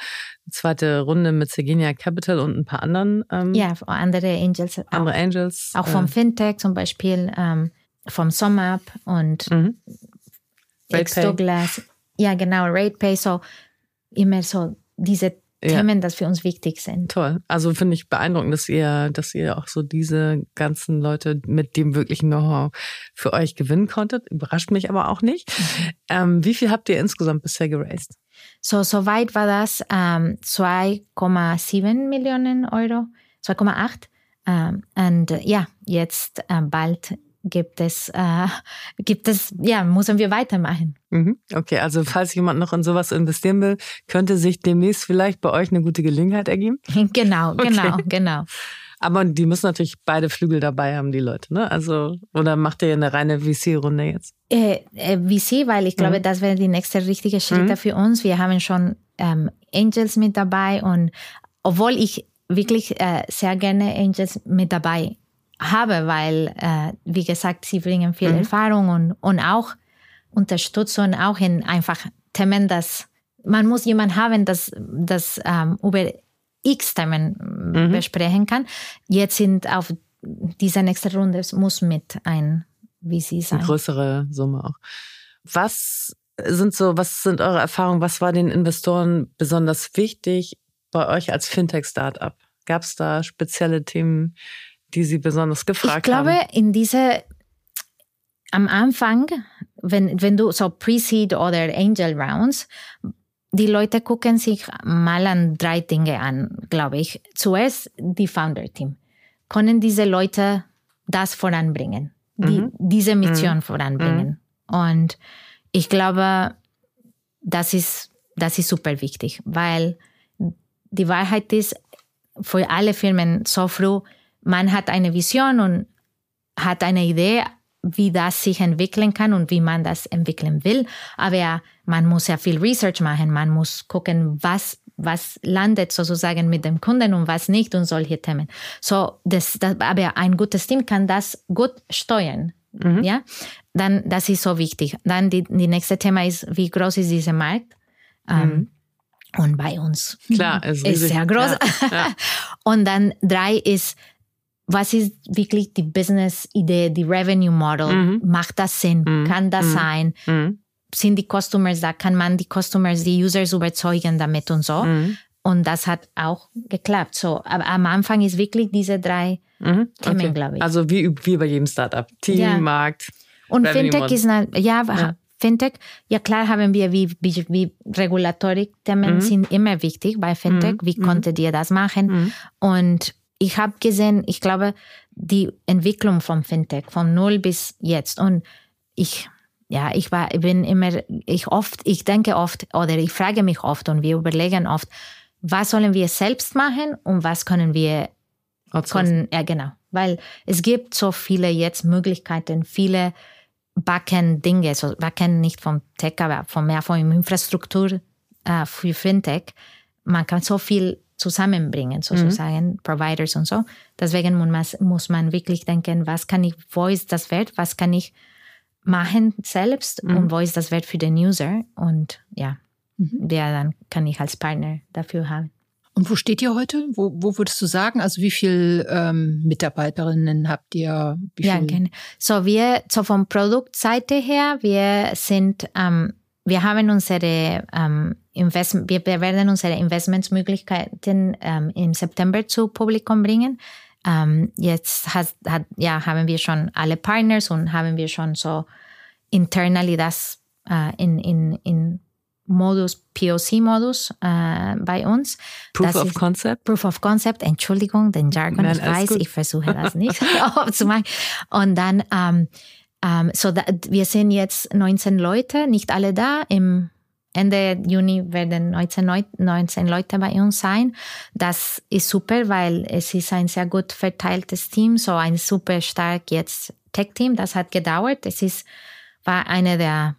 Zweite Runde mit Segenia Capital und ein paar anderen. Ähm, ja, andere Angels. Andere Angels. Auch vom äh, Fintech zum Beispiel, ähm, vom SumUp und mhm. Douglas. Ja, genau, RatePay. So immer so diese Themen, ja. die für uns wichtig sind. Toll. Also finde ich beeindruckend, dass ihr, dass ihr auch so diese ganzen Leute mit dem wirklichen Know-how für euch gewinnen konntet. Überrascht mich aber auch nicht. Mhm. Ähm, wie viel habt ihr insgesamt bisher geraced? So, soweit war das ähm, 2,7 Millionen Euro, 2,8. Ähm, und ja, jetzt äh, bald gibt es, äh, gibt es, ja, müssen wir weitermachen. Mhm. Okay, also falls jemand noch in sowas investieren will, könnte sich demnächst vielleicht bei euch eine gute Gelegenheit ergeben? Genau, okay. genau, genau. Aber die müssen natürlich beide Flügel dabei haben, die Leute, ne? Also, oder macht ihr eine reine VC-Runde jetzt? Äh, äh, VC, weil ich glaube, mhm. das wäre die nächste richtige Schritte mhm. für uns. Wir haben schon ähm, Angels mit dabei und obwohl ich wirklich äh, sehr gerne Angels mit dabei habe, weil, äh, wie gesagt, sie bringen viel mhm. Erfahrung und, und auch Unterstützung, auch in einfach Themen, dass man muss jemanden haben, das, das ähm, über X Themen mhm. besprechen kann. Jetzt sind auf dieser nächsten Runde muss mit ein VC sein. Eine größere Summe auch. Was sind so, was sind eure Erfahrungen? Was war den Investoren besonders wichtig bei euch als Fintech-Startup? Gab es da spezielle Themen, die Sie besonders gefragt haben? Ich glaube, haben? in diese, am Anfang, wenn, wenn du so Pre-Seed oder Angel Rounds, die Leute gucken sich mal an drei Dinge an, glaube ich. Zuerst die Founder-Team. Können diese Leute das voranbringen? Die, mhm. Diese Mission mhm. voranbringen? Mhm. Und ich glaube, das ist, das ist super wichtig, weil die Wahrheit ist, für alle Firmen so früh, man hat eine Vision und hat eine Idee, wie das sich entwickeln kann und wie man das entwickeln will. Aber man muss ja viel Research machen. Man muss gucken, was, was landet sozusagen mit dem Kunden und was nicht und solche Themen. So, das, das, aber ein gutes Team kann das gut steuern. Mhm. Ja, dann, das ist so wichtig. Dann die, die nächste Thema ist, wie groß ist dieser Markt? Ähm, mhm. Um, und bei uns Klar, ist, ist sehr groß. Ja, ja. und dann drei ist, was ist wirklich die Business-Idee, die Revenue-Model? Mhm. Macht das Sinn? Mhm. Kann das mhm. sein? Mhm. Sind die Customers da? Kann man die Customers, die Users überzeugen damit und so? Mhm. Und das hat auch geklappt. So, aber am Anfang ist wirklich diese drei mhm. Themen, okay. glaube ich. Also wie, wie bei jedem Startup. Team, ja. Markt. Und Fintech ist, eine, ja, ja, Fintech, ja klar haben wir wie, wie, wie Regulatorik-Themen sind immer wichtig bei Fintech. Wie konntet ihr das machen? Und ich habe gesehen, ich glaube, die Entwicklung vom Fintech von null bis jetzt. Und ich ja, ich war, ich bin immer, ich oft, ich denke oft oder ich frage mich oft und wir überlegen oft, was sollen wir selbst machen und was können wir, können, ja genau, weil es gibt so viele jetzt Möglichkeiten, viele Backend-Dinge, so Backend nicht vom Tech, aber von mehr von Infrastruktur äh, für Fintech. Man kann so viel zusammenbringen, sozusagen, mhm. Providers und so. Deswegen muss man, wirklich denken, was kann ich, wo ist das Wert, was kann ich machen selbst mhm. und wo ist das Wert für den User und ja, mhm. der dann kann ich als Partner dafür haben. Und wo steht ihr heute? Wo, wo würdest du sagen? Also wie viele ähm, Mitarbeiterinnen habt ihr? ja, gerne. So wir, so vom Produktseite her, wir sind, ähm, wir haben unsere ähm, Investment, wir werden unsere Investmentsmöglichkeiten ähm, im September zu Publikum bringen. Ähm, jetzt hat, hat, ja, haben wir schon alle Partners und haben wir schon so internally das äh, in, in, in Modus, POC-Modus äh, bei uns. Proof das of Concept? Proof of Concept, Entschuldigung, den Jargon, Nein, ich weiß, gut. ich versuche das nicht zu machen. Und dann, ähm, so da, wir sind jetzt 19 Leute, nicht alle da. Im Ende Juni werden 19, 19 Leute bei uns sein. Das ist super, weil es ist ein sehr gut verteiltes Team, so ein super stark jetzt Tech-Team. Das hat gedauert. Es ist, war eine der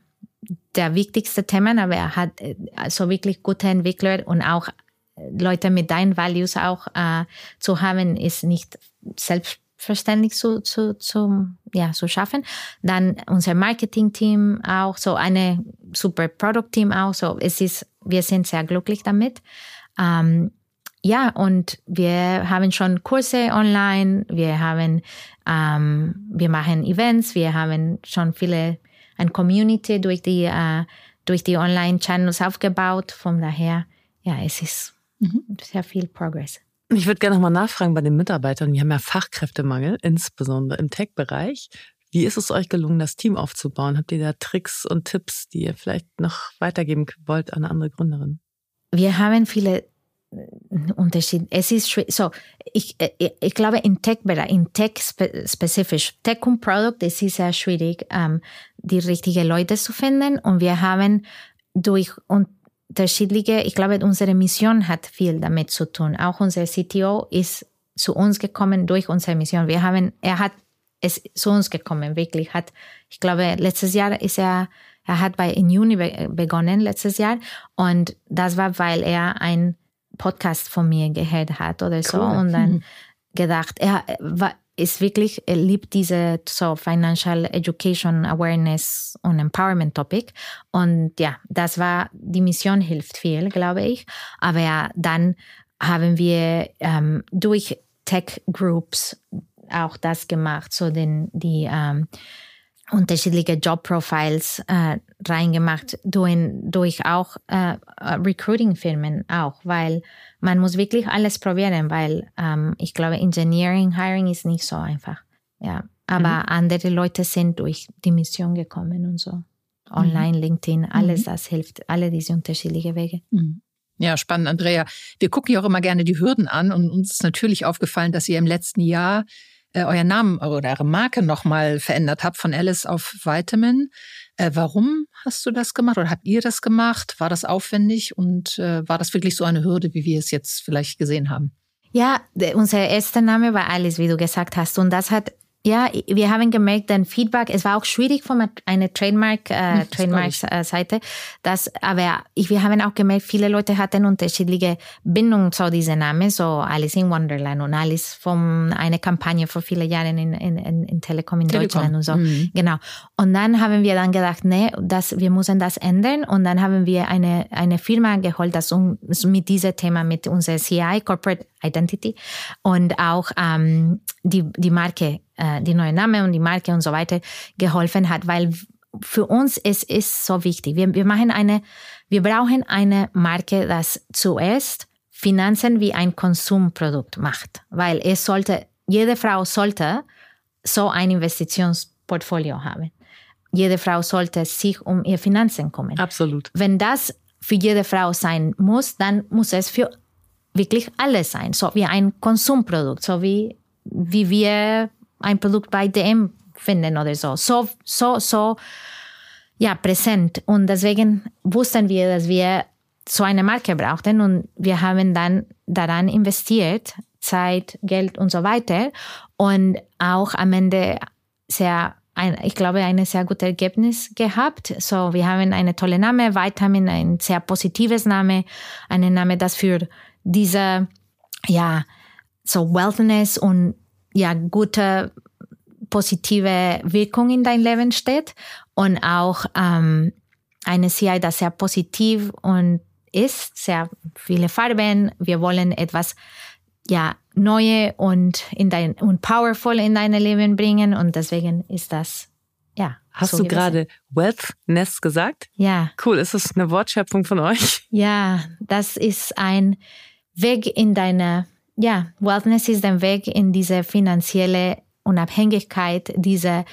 der wichtigste Themen, aber er hat also wirklich gute Entwickler und auch äh, Leute mit deinen Values auch äh, zu haben, ist nicht selbstverständlich zu, zu, zu, ja, zu schaffen. Dann unser Marketing-Team auch, so eine super Product-Team auch, so es ist, wir sind sehr glücklich damit. Ähm, ja, und wir haben schon Kurse online, wir haben, ähm, wir machen Events, wir haben schon viele eine Community durch die, äh, durch die Online-Channels aufgebaut. Von daher, ja, es ist mhm. sehr viel Progress. Ich würde gerne nochmal nachfragen bei den Mitarbeitern. Die haben ja Fachkräftemangel, insbesondere im Tech-Bereich. Wie ist es euch gelungen, das Team aufzubauen? Habt ihr da Tricks und Tipps, die ihr vielleicht noch weitergeben wollt an andere Gründerinnen? Wir haben viele Unterschied. Es ist so, ich, ich, ich glaube, in Tech, in Tech spezifisch, Tech und Product, es ist sehr schwierig, ähm, die richtigen Leute zu finden. Und wir haben durch unterschiedliche, ich glaube, unsere Mission hat viel damit zu tun. Auch unser CTO ist zu uns gekommen durch unsere Mission. Wir haben, er hat es zu uns gekommen, wirklich hat, ich glaube, letztes Jahr ist er, er hat bei in Juni begonnen, letztes Jahr. Und das war, weil er ein Podcast von mir gehört hat oder so cool. und dann hm. gedacht, er ist wirklich, er liebt diese so Financial Education Awareness und Empowerment Topic. Und ja, das war, die Mission hilft viel, glaube ich, aber ja, dann haben wir ähm, durch Tech Groups auch das gemacht, so den, die ähm, unterschiedliche Jobprofiles äh, reingemacht, durch, durch auch äh, Recruiting-Firmen auch, weil man muss wirklich alles probieren, weil ähm, ich glaube, Engineering, Hiring ist nicht so einfach. Ja, aber mhm. andere Leute sind durch die Mission gekommen und so. Mhm. Online, mhm. LinkedIn, alles mhm. das hilft, alle diese unterschiedlichen Wege. Mhm. Ja, spannend, Andrea. Wir gucken ja auch immer gerne die Hürden an und uns ist natürlich aufgefallen, dass ihr im letzten Jahr äh, euren Namen oder eure Marke nochmal verändert habt von Alice auf Vitamin. Äh, warum hast du das gemacht oder habt ihr das gemacht? War das aufwendig und äh, war das wirklich so eine Hürde, wie wir es jetzt vielleicht gesehen haben? Ja, unser erster Name war Alice, wie du gesagt hast. Und das hat ja, wir haben gemerkt, dein Feedback, es war auch schwierig von einer Trademark, äh, Trademark-Seite, dass, aber wir haben auch gemerkt, viele Leute hatten unterschiedliche Bindungen zu diesem Namen, so Alice in Wonderland und Alice von einer Kampagne vor vielen Jahren in, in, in Telekom in Telekom. Deutschland und so. Mhm. Genau. Und dann haben wir dann gedacht, nee, das, wir müssen das ändern und dann haben wir eine, eine Firma geholt, das uns mit diesem Thema, mit unserer CI, Corporate Identity und auch ähm, die, die Marke, äh, die neue Name und die Marke und so weiter geholfen hat, weil für uns es ist so wichtig. Wir, wir machen eine, wir brauchen eine Marke, das zuerst Finanzen wie ein Konsumprodukt macht, weil es sollte, jede Frau sollte so ein Investitionsportfolio haben. Jede Frau sollte sich um ihre Finanzen kümmern. Absolut. Wenn das für jede Frau sein muss, dann muss es für wirklich alles sein, so wie ein Konsumprodukt, so wie, wie wir ein Produkt bei DM finden oder so. So, so, so, ja, präsent. Und deswegen wussten wir, dass wir so eine Marke brauchten und wir haben dann daran investiert, Zeit, Geld und so weiter und auch am Ende sehr ein, ich glaube, ein sehr gutes Ergebnis gehabt. So, wir haben eine tolle Name, Vitamin, ein sehr positives Name, einen Name, das für diese, ja, so Wellness und ja, gute positive Wirkung in dein Leben steht und auch ähm, eine CI, das sehr positiv und ist, sehr viele Farben. Wir wollen etwas ja neue und in dein und powerful in dein Leben bringen und deswegen ist das ja. Hast so du gerade Wealthness gesagt? Ja. Cool. Ist das eine Wortschöpfung von euch? Ja, das ist ein Weg in deine, ja, Wealthness ist ein Weg in diese finanzielle Unabhängigkeit, diese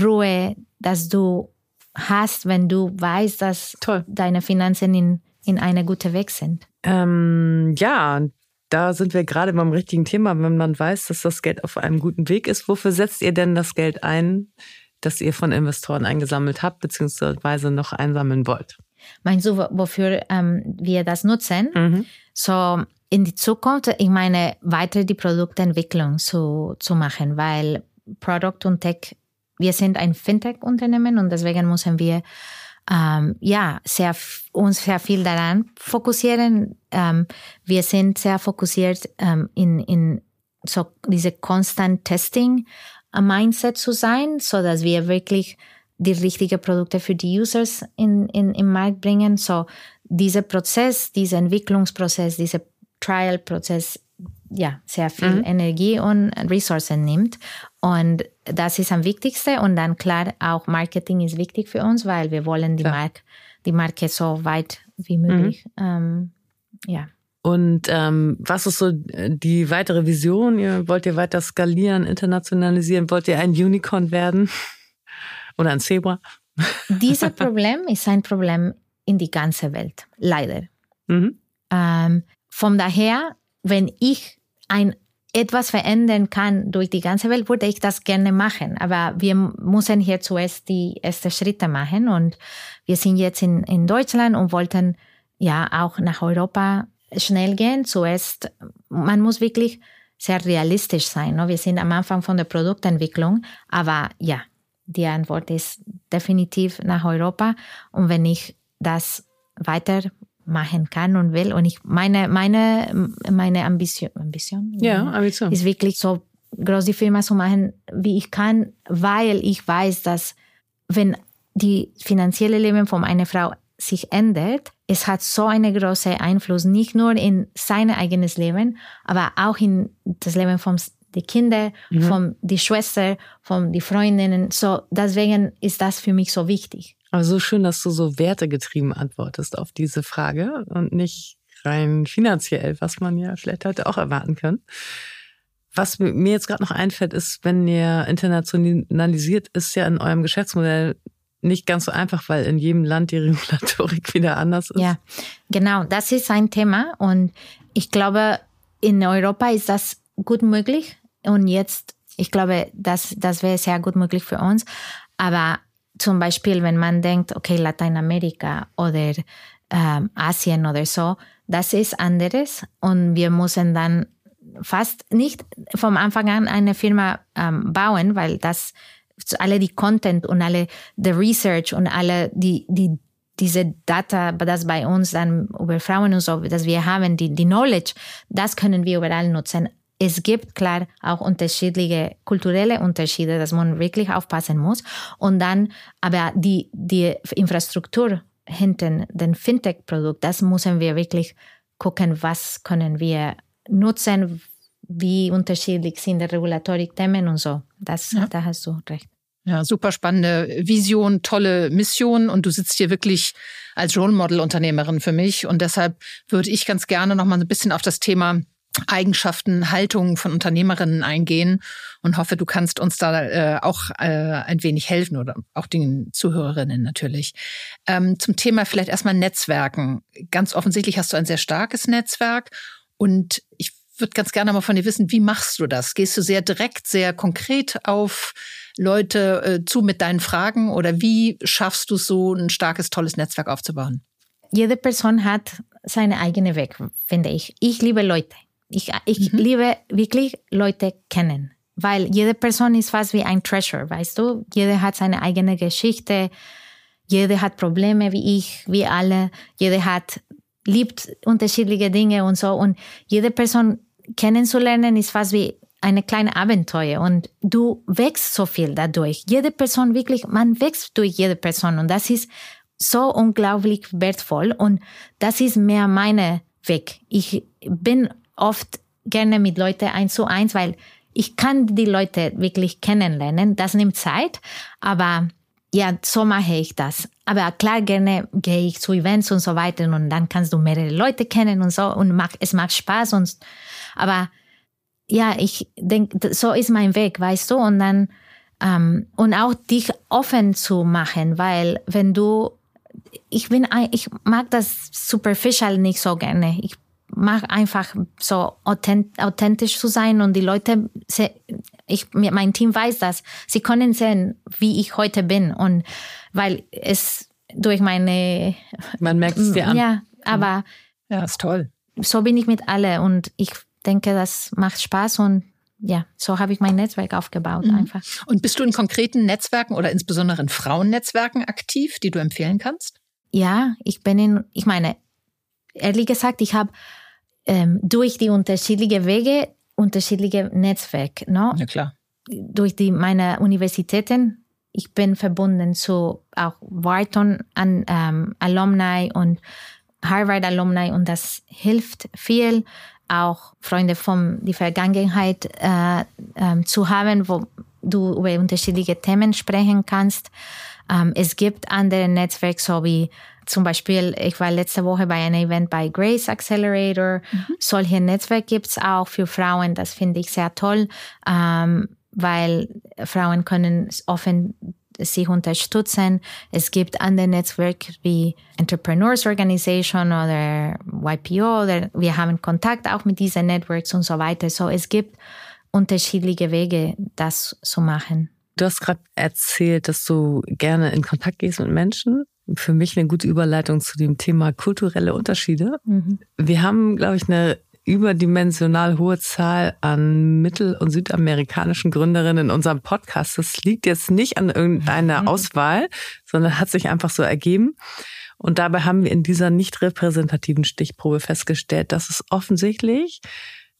Ruhe, dass du hast, wenn du weißt, dass Toll. deine Finanzen in, in eine gute Weg sind. Ähm, ja, da sind wir gerade beim richtigen Thema, wenn man weiß, dass das Geld auf einem guten Weg ist. Wofür setzt ihr denn das Geld ein, das ihr von Investoren eingesammelt habt, beziehungsweise noch einsammeln wollt? Meinst du, wofür ähm, wir das nutzen? Mhm. So in die Zukunft, ich meine, weiter die Produktentwicklung zu, zu machen, weil Product und Tech, wir sind ein Fintech-Unternehmen und deswegen müssen wir ähm, ja, sehr, uns sehr viel daran fokussieren. Ähm, wir sind sehr fokussiert ähm, in, in so diese Constant Testing äh, Mindset zu sein, so dass wir wirklich die richtigen Produkte für die Users in, in, im Markt bringen. So dieser Prozess, dieser Entwicklungsprozess, dieser Trial-Prozess, ja, sehr viel mhm. Energie und Ressourcen nimmt. Und das ist am wichtigsten. Und dann klar, auch Marketing ist wichtig für uns, weil wir wollen die, Mark, die Marke so weit wie möglich. Mhm. Ähm, ja. Und ähm, was ist so die weitere Vision? Ihr, wollt ihr weiter skalieren, internationalisieren? Wollt ihr ein Unicorn werden? Oder ein Zebra? Dieses Problem ist ein Problem in die ganze Welt, leider. Mhm. Ähm, von daher, wenn ich ein etwas verändern kann durch die ganze Welt, würde ich das gerne machen. Aber wir müssen hier zuerst die ersten Schritte machen. Und wir sind jetzt in, in Deutschland und wollten ja auch nach Europa schnell gehen. Zuerst, man muss wirklich sehr realistisch sein. Ne? Wir sind am Anfang von der Produktentwicklung. Aber ja, die Antwort ist definitiv nach Europa. Und wenn ich das weiter machen kann und will. Und ich meine, meine, meine Ambition, Ambition ja, Ambition. ist wirklich so groß die Firma zu machen, wie ich kann, weil ich weiß, dass wenn die finanzielle Leben von einer Frau sich ändert, es hat so einen großen Einfluss, nicht nur in sein eigenes Leben, aber auch in das Leben von den Kindern, mhm. von die Schwester, von die Freundinnen. So, deswegen ist das für mich so wichtig. Aber so schön, dass du so wertegetrieben antwortest auf diese Frage und nicht rein finanziell, was man ja vielleicht heute auch erwarten kann. Was mir jetzt gerade noch einfällt, ist, wenn ihr internationalisiert, ist ja in eurem Geschäftsmodell nicht ganz so einfach, weil in jedem Land die Regulatorik wieder anders ist. Ja, genau, das ist ein Thema und ich glaube, in Europa ist das gut möglich und jetzt, ich glaube, das, das wäre sehr gut möglich für uns, aber zum Beispiel, wenn man denkt, okay, Lateinamerika oder ähm, Asien oder so, das ist anderes und wir müssen dann fast nicht vom Anfang an eine Firma ähm, bauen, weil das alle die Content und alle the Research und alle die die diese Data, das bei uns dann über Frauen und so, dass wir haben, die, die Knowledge, das können wir überall nutzen es gibt klar auch unterschiedliche kulturelle Unterschiede, dass man wirklich aufpassen muss. Und dann, aber die, die Infrastruktur hinten, den Fintech-Produkt, das müssen wir wirklich gucken, was können wir nutzen, wie unterschiedlich sind die Regulatorik-Themen und so. Das, ja. Da hast du recht. Ja, super spannende Vision, tolle Mission und du sitzt hier wirklich als Role Model Unternehmerin für mich und deshalb würde ich ganz gerne noch mal ein bisschen auf das Thema Eigenschaften, Haltungen von Unternehmerinnen eingehen und hoffe, du kannst uns da äh, auch äh, ein wenig helfen oder auch den Zuhörerinnen natürlich. Ähm, zum Thema vielleicht erstmal Netzwerken. Ganz offensichtlich hast du ein sehr starkes Netzwerk Und ich würde ganz gerne mal von dir wissen, wie machst du das? Gehst du sehr direkt, sehr konkret auf Leute äh, zu mit deinen Fragen oder wie schaffst du so ein starkes, tolles Netzwerk aufzubauen? Jede Person hat seine eigene Weg, finde ich. Ich liebe Leute. Ich, ich mhm. liebe wirklich Leute kennen, weil jede Person ist fast wie ein Treasure, weißt du? Jeder hat seine eigene Geschichte, jeder hat Probleme wie ich, wie alle, jeder hat liebt unterschiedliche Dinge und so und jede Person kennenzulernen ist fast wie eine kleine Abenteuer und du wächst so viel dadurch. Jede Person wirklich, man wächst durch jede Person und das ist so unglaublich wertvoll und das ist mehr meine Weg. Ich bin oft gerne mit Leuten eins zu eins, weil ich kann die Leute wirklich kennenlernen. Das nimmt Zeit, aber ja, so mache ich das. Aber klar, gerne gehe ich zu Events und so weiter und dann kannst du mehrere Leute kennen und so und mag, es macht Spaß und, aber ja, ich denke, so ist mein Weg, weißt du, und dann, ähm, und auch dich offen zu machen, weil wenn du, ich bin, ich mag das superficial nicht so gerne. Ich mag einfach so authentisch zu sein und die Leute, ich, mein Team weiß das. Sie können sehen, wie ich heute bin und weil es durch meine. Man merkt es dir an. Ja, aber. Ja, ist toll. So bin ich mit alle und ich denke, das macht Spaß und ja, so habe ich mein Netzwerk aufgebaut mhm. einfach. Und bist du in konkreten Netzwerken oder insbesondere in Frauennetzwerken aktiv, die du empfehlen kannst? Ja, ich bin in, ich meine, ehrlich gesagt, ich habe ähm, durch die unterschiedlichen Wege unterschiedliche Netzwerke. No? Ja, klar. Durch die, meine Universitäten, ich bin verbunden zu auch Wharton an, ähm, Alumni und Harvard Alumni und das hilft viel auch Freunde von der Vergangenheit äh, äh, zu haben, wo du über unterschiedliche Themen sprechen kannst. Ähm, es gibt andere Netzwerke, so wie zum Beispiel, ich war letzte Woche bei einem Event bei Grace Accelerator. Mhm. Solche Netzwerke gibt es auch für Frauen. Das finde ich sehr toll, ähm, weil Frauen können offen sich unterstützen. Es gibt andere Netzwerke wie Entrepreneurs Organization oder YPO oder wir haben Kontakt auch mit diesen Networks und so weiter. So es gibt unterschiedliche Wege, das zu machen. Du hast gerade erzählt, dass du gerne in Kontakt gehst mit Menschen. Für mich eine gute Überleitung zu dem Thema kulturelle Unterschiede. Mhm. Wir haben, glaube ich, eine überdimensional hohe Zahl an mittel- und südamerikanischen Gründerinnen in unserem Podcast. Das liegt jetzt nicht an irgendeiner mhm. Auswahl, sondern hat sich einfach so ergeben. Und dabei haben wir in dieser nicht repräsentativen Stichprobe festgestellt, dass es offensichtlich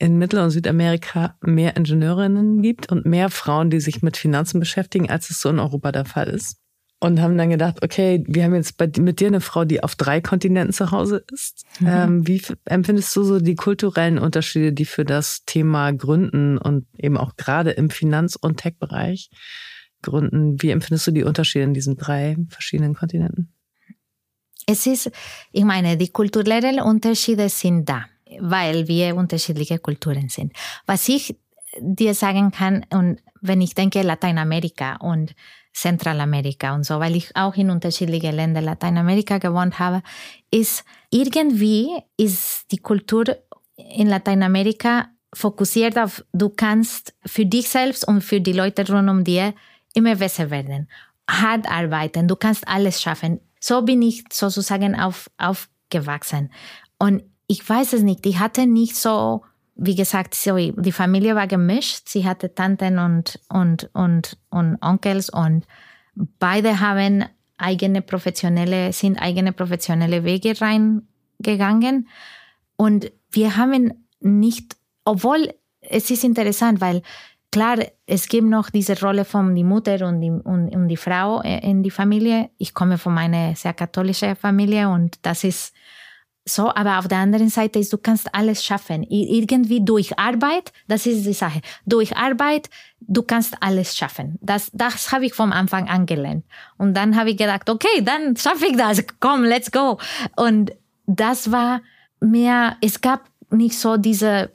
in Mittel- und Südamerika mehr Ingenieurinnen gibt und mehr Frauen, die sich mit Finanzen beschäftigen, als es so in Europa der Fall ist und haben dann gedacht, okay, wir haben jetzt bei, mit dir eine Frau, die auf drei Kontinenten zu Hause ist. Mhm. Ähm, wie empfindest du so die kulturellen Unterschiede, die für das Thema Gründen und eben auch gerade im Finanz- und Tech-Bereich gründen? Wie empfindest du die Unterschiede in diesen drei verschiedenen Kontinenten? Es ist, ich meine, die kulturellen Unterschiede sind da, weil wir unterschiedliche Kulturen sind. Was ich dir sagen kann, und wenn ich denke Lateinamerika und Zentralamerika und so, weil ich auch in unterschiedlichen Ländern Lateinamerika gewohnt habe, ist irgendwie ist die Kultur in Lateinamerika fokussiert auf, du kannst für dich selbst und für die Leute rund um dir immer besser werden, hart arbeiten, du kannst alles schaffen. So bin ich sozusagen auf, aufgewachsen. Und ich weiß es nicht, ich hatte nicht so wie gesagt, so, die Familie war gemischt. Sie hatte Tanten und, und, und, und Onkels und beide haben eigene professionelle, sind eigene professionelle Wege reingegangen. Und wir haben nicht, obwohl es ist interessant, weil klar, es gibt noch diese Rolle von die Mutter und die, und, und die Frau in die Familie. Ich komme von einer sehr katholischen Familie und das ist so, aber auf der anderen Seite ist, du kannst alles schaffen. Irgendwie durch Arbeit, das ist die Sache. Durch Arbeit, du kannst alles schaffen. Das, das habe ich vom Anfang an gelernt. Und dann habe ich gedacht, okay, dann schaffe ich das. Komm, let's go. Und das war mehr, es gab nicht so diese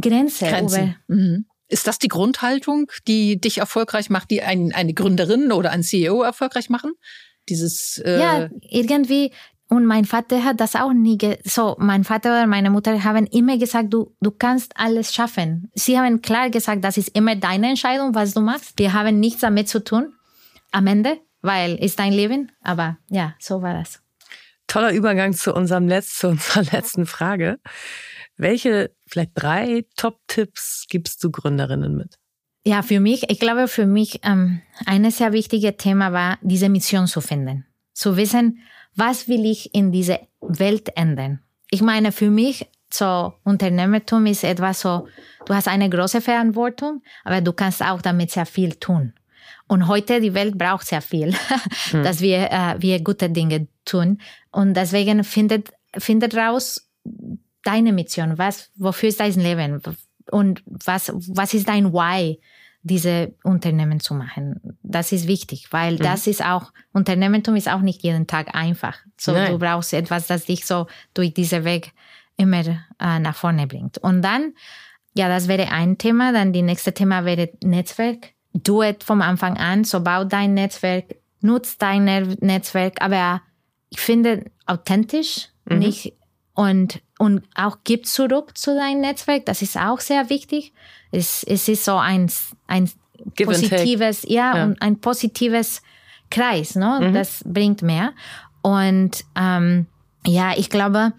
Grenze. Grenzen. Mhm. Ist das die Grundhaltung, die dich erfolgreich macht, die ein, eine Gründerin oder ein CEO erfolgreich machen? Dieses äh ja irgendwie und mein Vater hat das auch nie, so, mein Vater oder meine Mutter haben immer gesagt, du, du kannst alles schaffen. Sie haben klar gesagt, das ist immer deine Entscheidung, was du machst. Wir haben nichts damit zu tun. Am Ende, weil ist dein Leben. Aber ja, so war das. Toller Übergang zu unserem Letz, zu unserer letzten Frage. Welche vielleicht drei Top-Tipps gibst du Gründerinnen mit? Ja, für mich, ich glaube, für mich ähm, ein sehr wichtiges Thema war, diese Mission zu finden. Zu wissen, was will ich in dieser Welt ändern? Ich meine, für mich, so Unternehmertum ist etwas so, du hast eine große Verantwortung, aber du kannst auch damit sehr viel tun. Und heute, die Welt braucht sehr viel, hm. dass wir, äh, wir gute Dinge tun. Und deswegen findet, findet raus deine Mission. Was, wofür ist dein Leben? Und was, was ist dein Why? Diese Unternehmen zu machen. Das ist wichtig, weil mhm. das ist auch, Unternehmertum ist auch nicht jeden Tag einfach. So, Nein. du brauchst etwas, das dich so durch diesen Weg immer äh, nach vorne bringt. Und dann, ja, das wäre ein Thema. Dann die nächste Thema wäre Netzwerk. Du es vom Anfang an, so bau dein Netzwerk, nutz dein Netzwerk, aber ich finde authentisch, mhm. nicht und, und auch gib zurück zu deinem Netzwerk. Das ist auch sehr wichtig. Es, es ist so ein, ein positives, ja, ja, ein positives Kreis, ne? Mhm. Das bringt mehr. Und ähm, ja, ich glaube,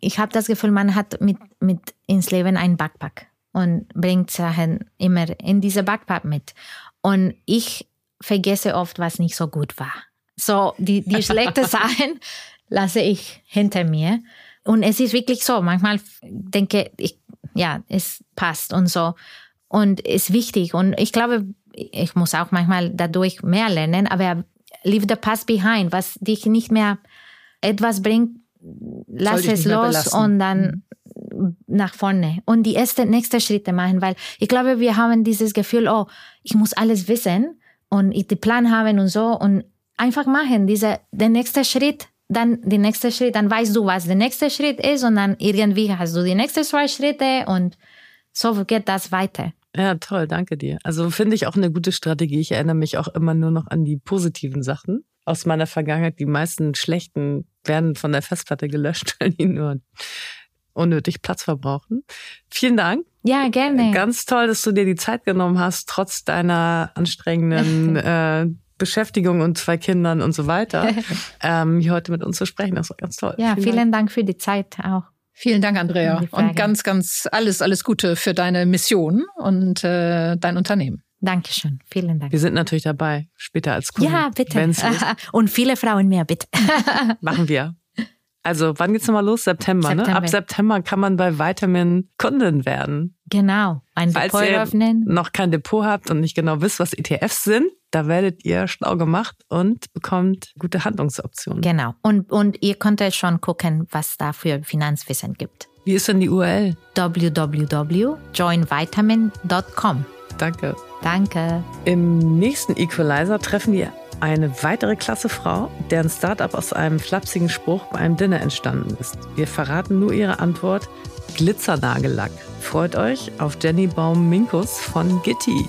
ich habe das Gefühl, man hat mit, mit ins Leben ein Backpack und bringt Sachen immer in diese Backpack mit. Und ich vergesse oft, was nicht so gut war. So, die, die schlechten Sachen lasse ich hinter mir. Und es ist wirklich so, manchmal denke ich, ja, es passt und so. Und ist wichtig. Und ich glaube, ich muss auch manchmal dadurch mehr lernen, aber leave the past behind, was dich nicht mehr etwas bringt, lass es los und dann nach vorne. Und die ersten, nächsten Schritte machen, weil ich glaube, wir haben dieses Gefühl, oh, ich muss alles wissen und ich den Plan haben und so und einfach machen. Diese, der nächste Schritt dann der nächste Schritt, dann weißt du, was der nächste Schritt ist und dann irgendwie hast du die nächsten zwei Schritte und so geht das weiter. Ja, toll, danke dir. Also finde ich auch eine gute Strategie. Ich erinnere mich auch immer nur noch an die positiven Sachen aus meiner Vergangenheit. Die meisten schlechten werden von der Festplatte gelöscht, weil die nur unnötig Platz verbrauchen. Vielen Dank. Ja, gerne. Ganz toll, dass du dir die Zeit genommen hast, trotz deiner anstrengenden äh, Beschäftigung und zwei Kindern und so weiter, ähm, hier heute mit uns zu sprechen. Das war ganz toll. Ja, vielen, vielen Dank. Dank für die Zeit auch. Vielen Dank, Andrea. Und ganz, ganz alles, alles Gute für deine Mission und äh, dein Unternehmen. Dankeschön. Vielen Dank. Wir sind natürlich dabei, später als Kunden. Ja, bitte. Und viele Frauen mehr, bitte. Machen wir. Also, wann geht's nochmal los? September, September, ne? Ab September kann man bei Vitamin Kunden werden. Genau. Ein Falls Depot ihr öffnen. noch kein Depot habt und nicht genau wisst, was ETFs sind, da werdet ihr schlau gemacht und bekommt gute Handlungsoptionen. Genau. Und, und ihr könnt schon gucken, was da für Finanzwissen gibt. Wie ist denn die URL? www.joinvitamin.com. Danke. Danke. Im nächsten Equalizer treffen wir eine weitere klasse Frau, deren Startup aus einem flapsigen Spruch bei einem Dinner entstanden ist. Wir verraten nur ihre Antwort: Glitzernagellack. Freut euch auf Jenny Baum-Minkus von Gitti.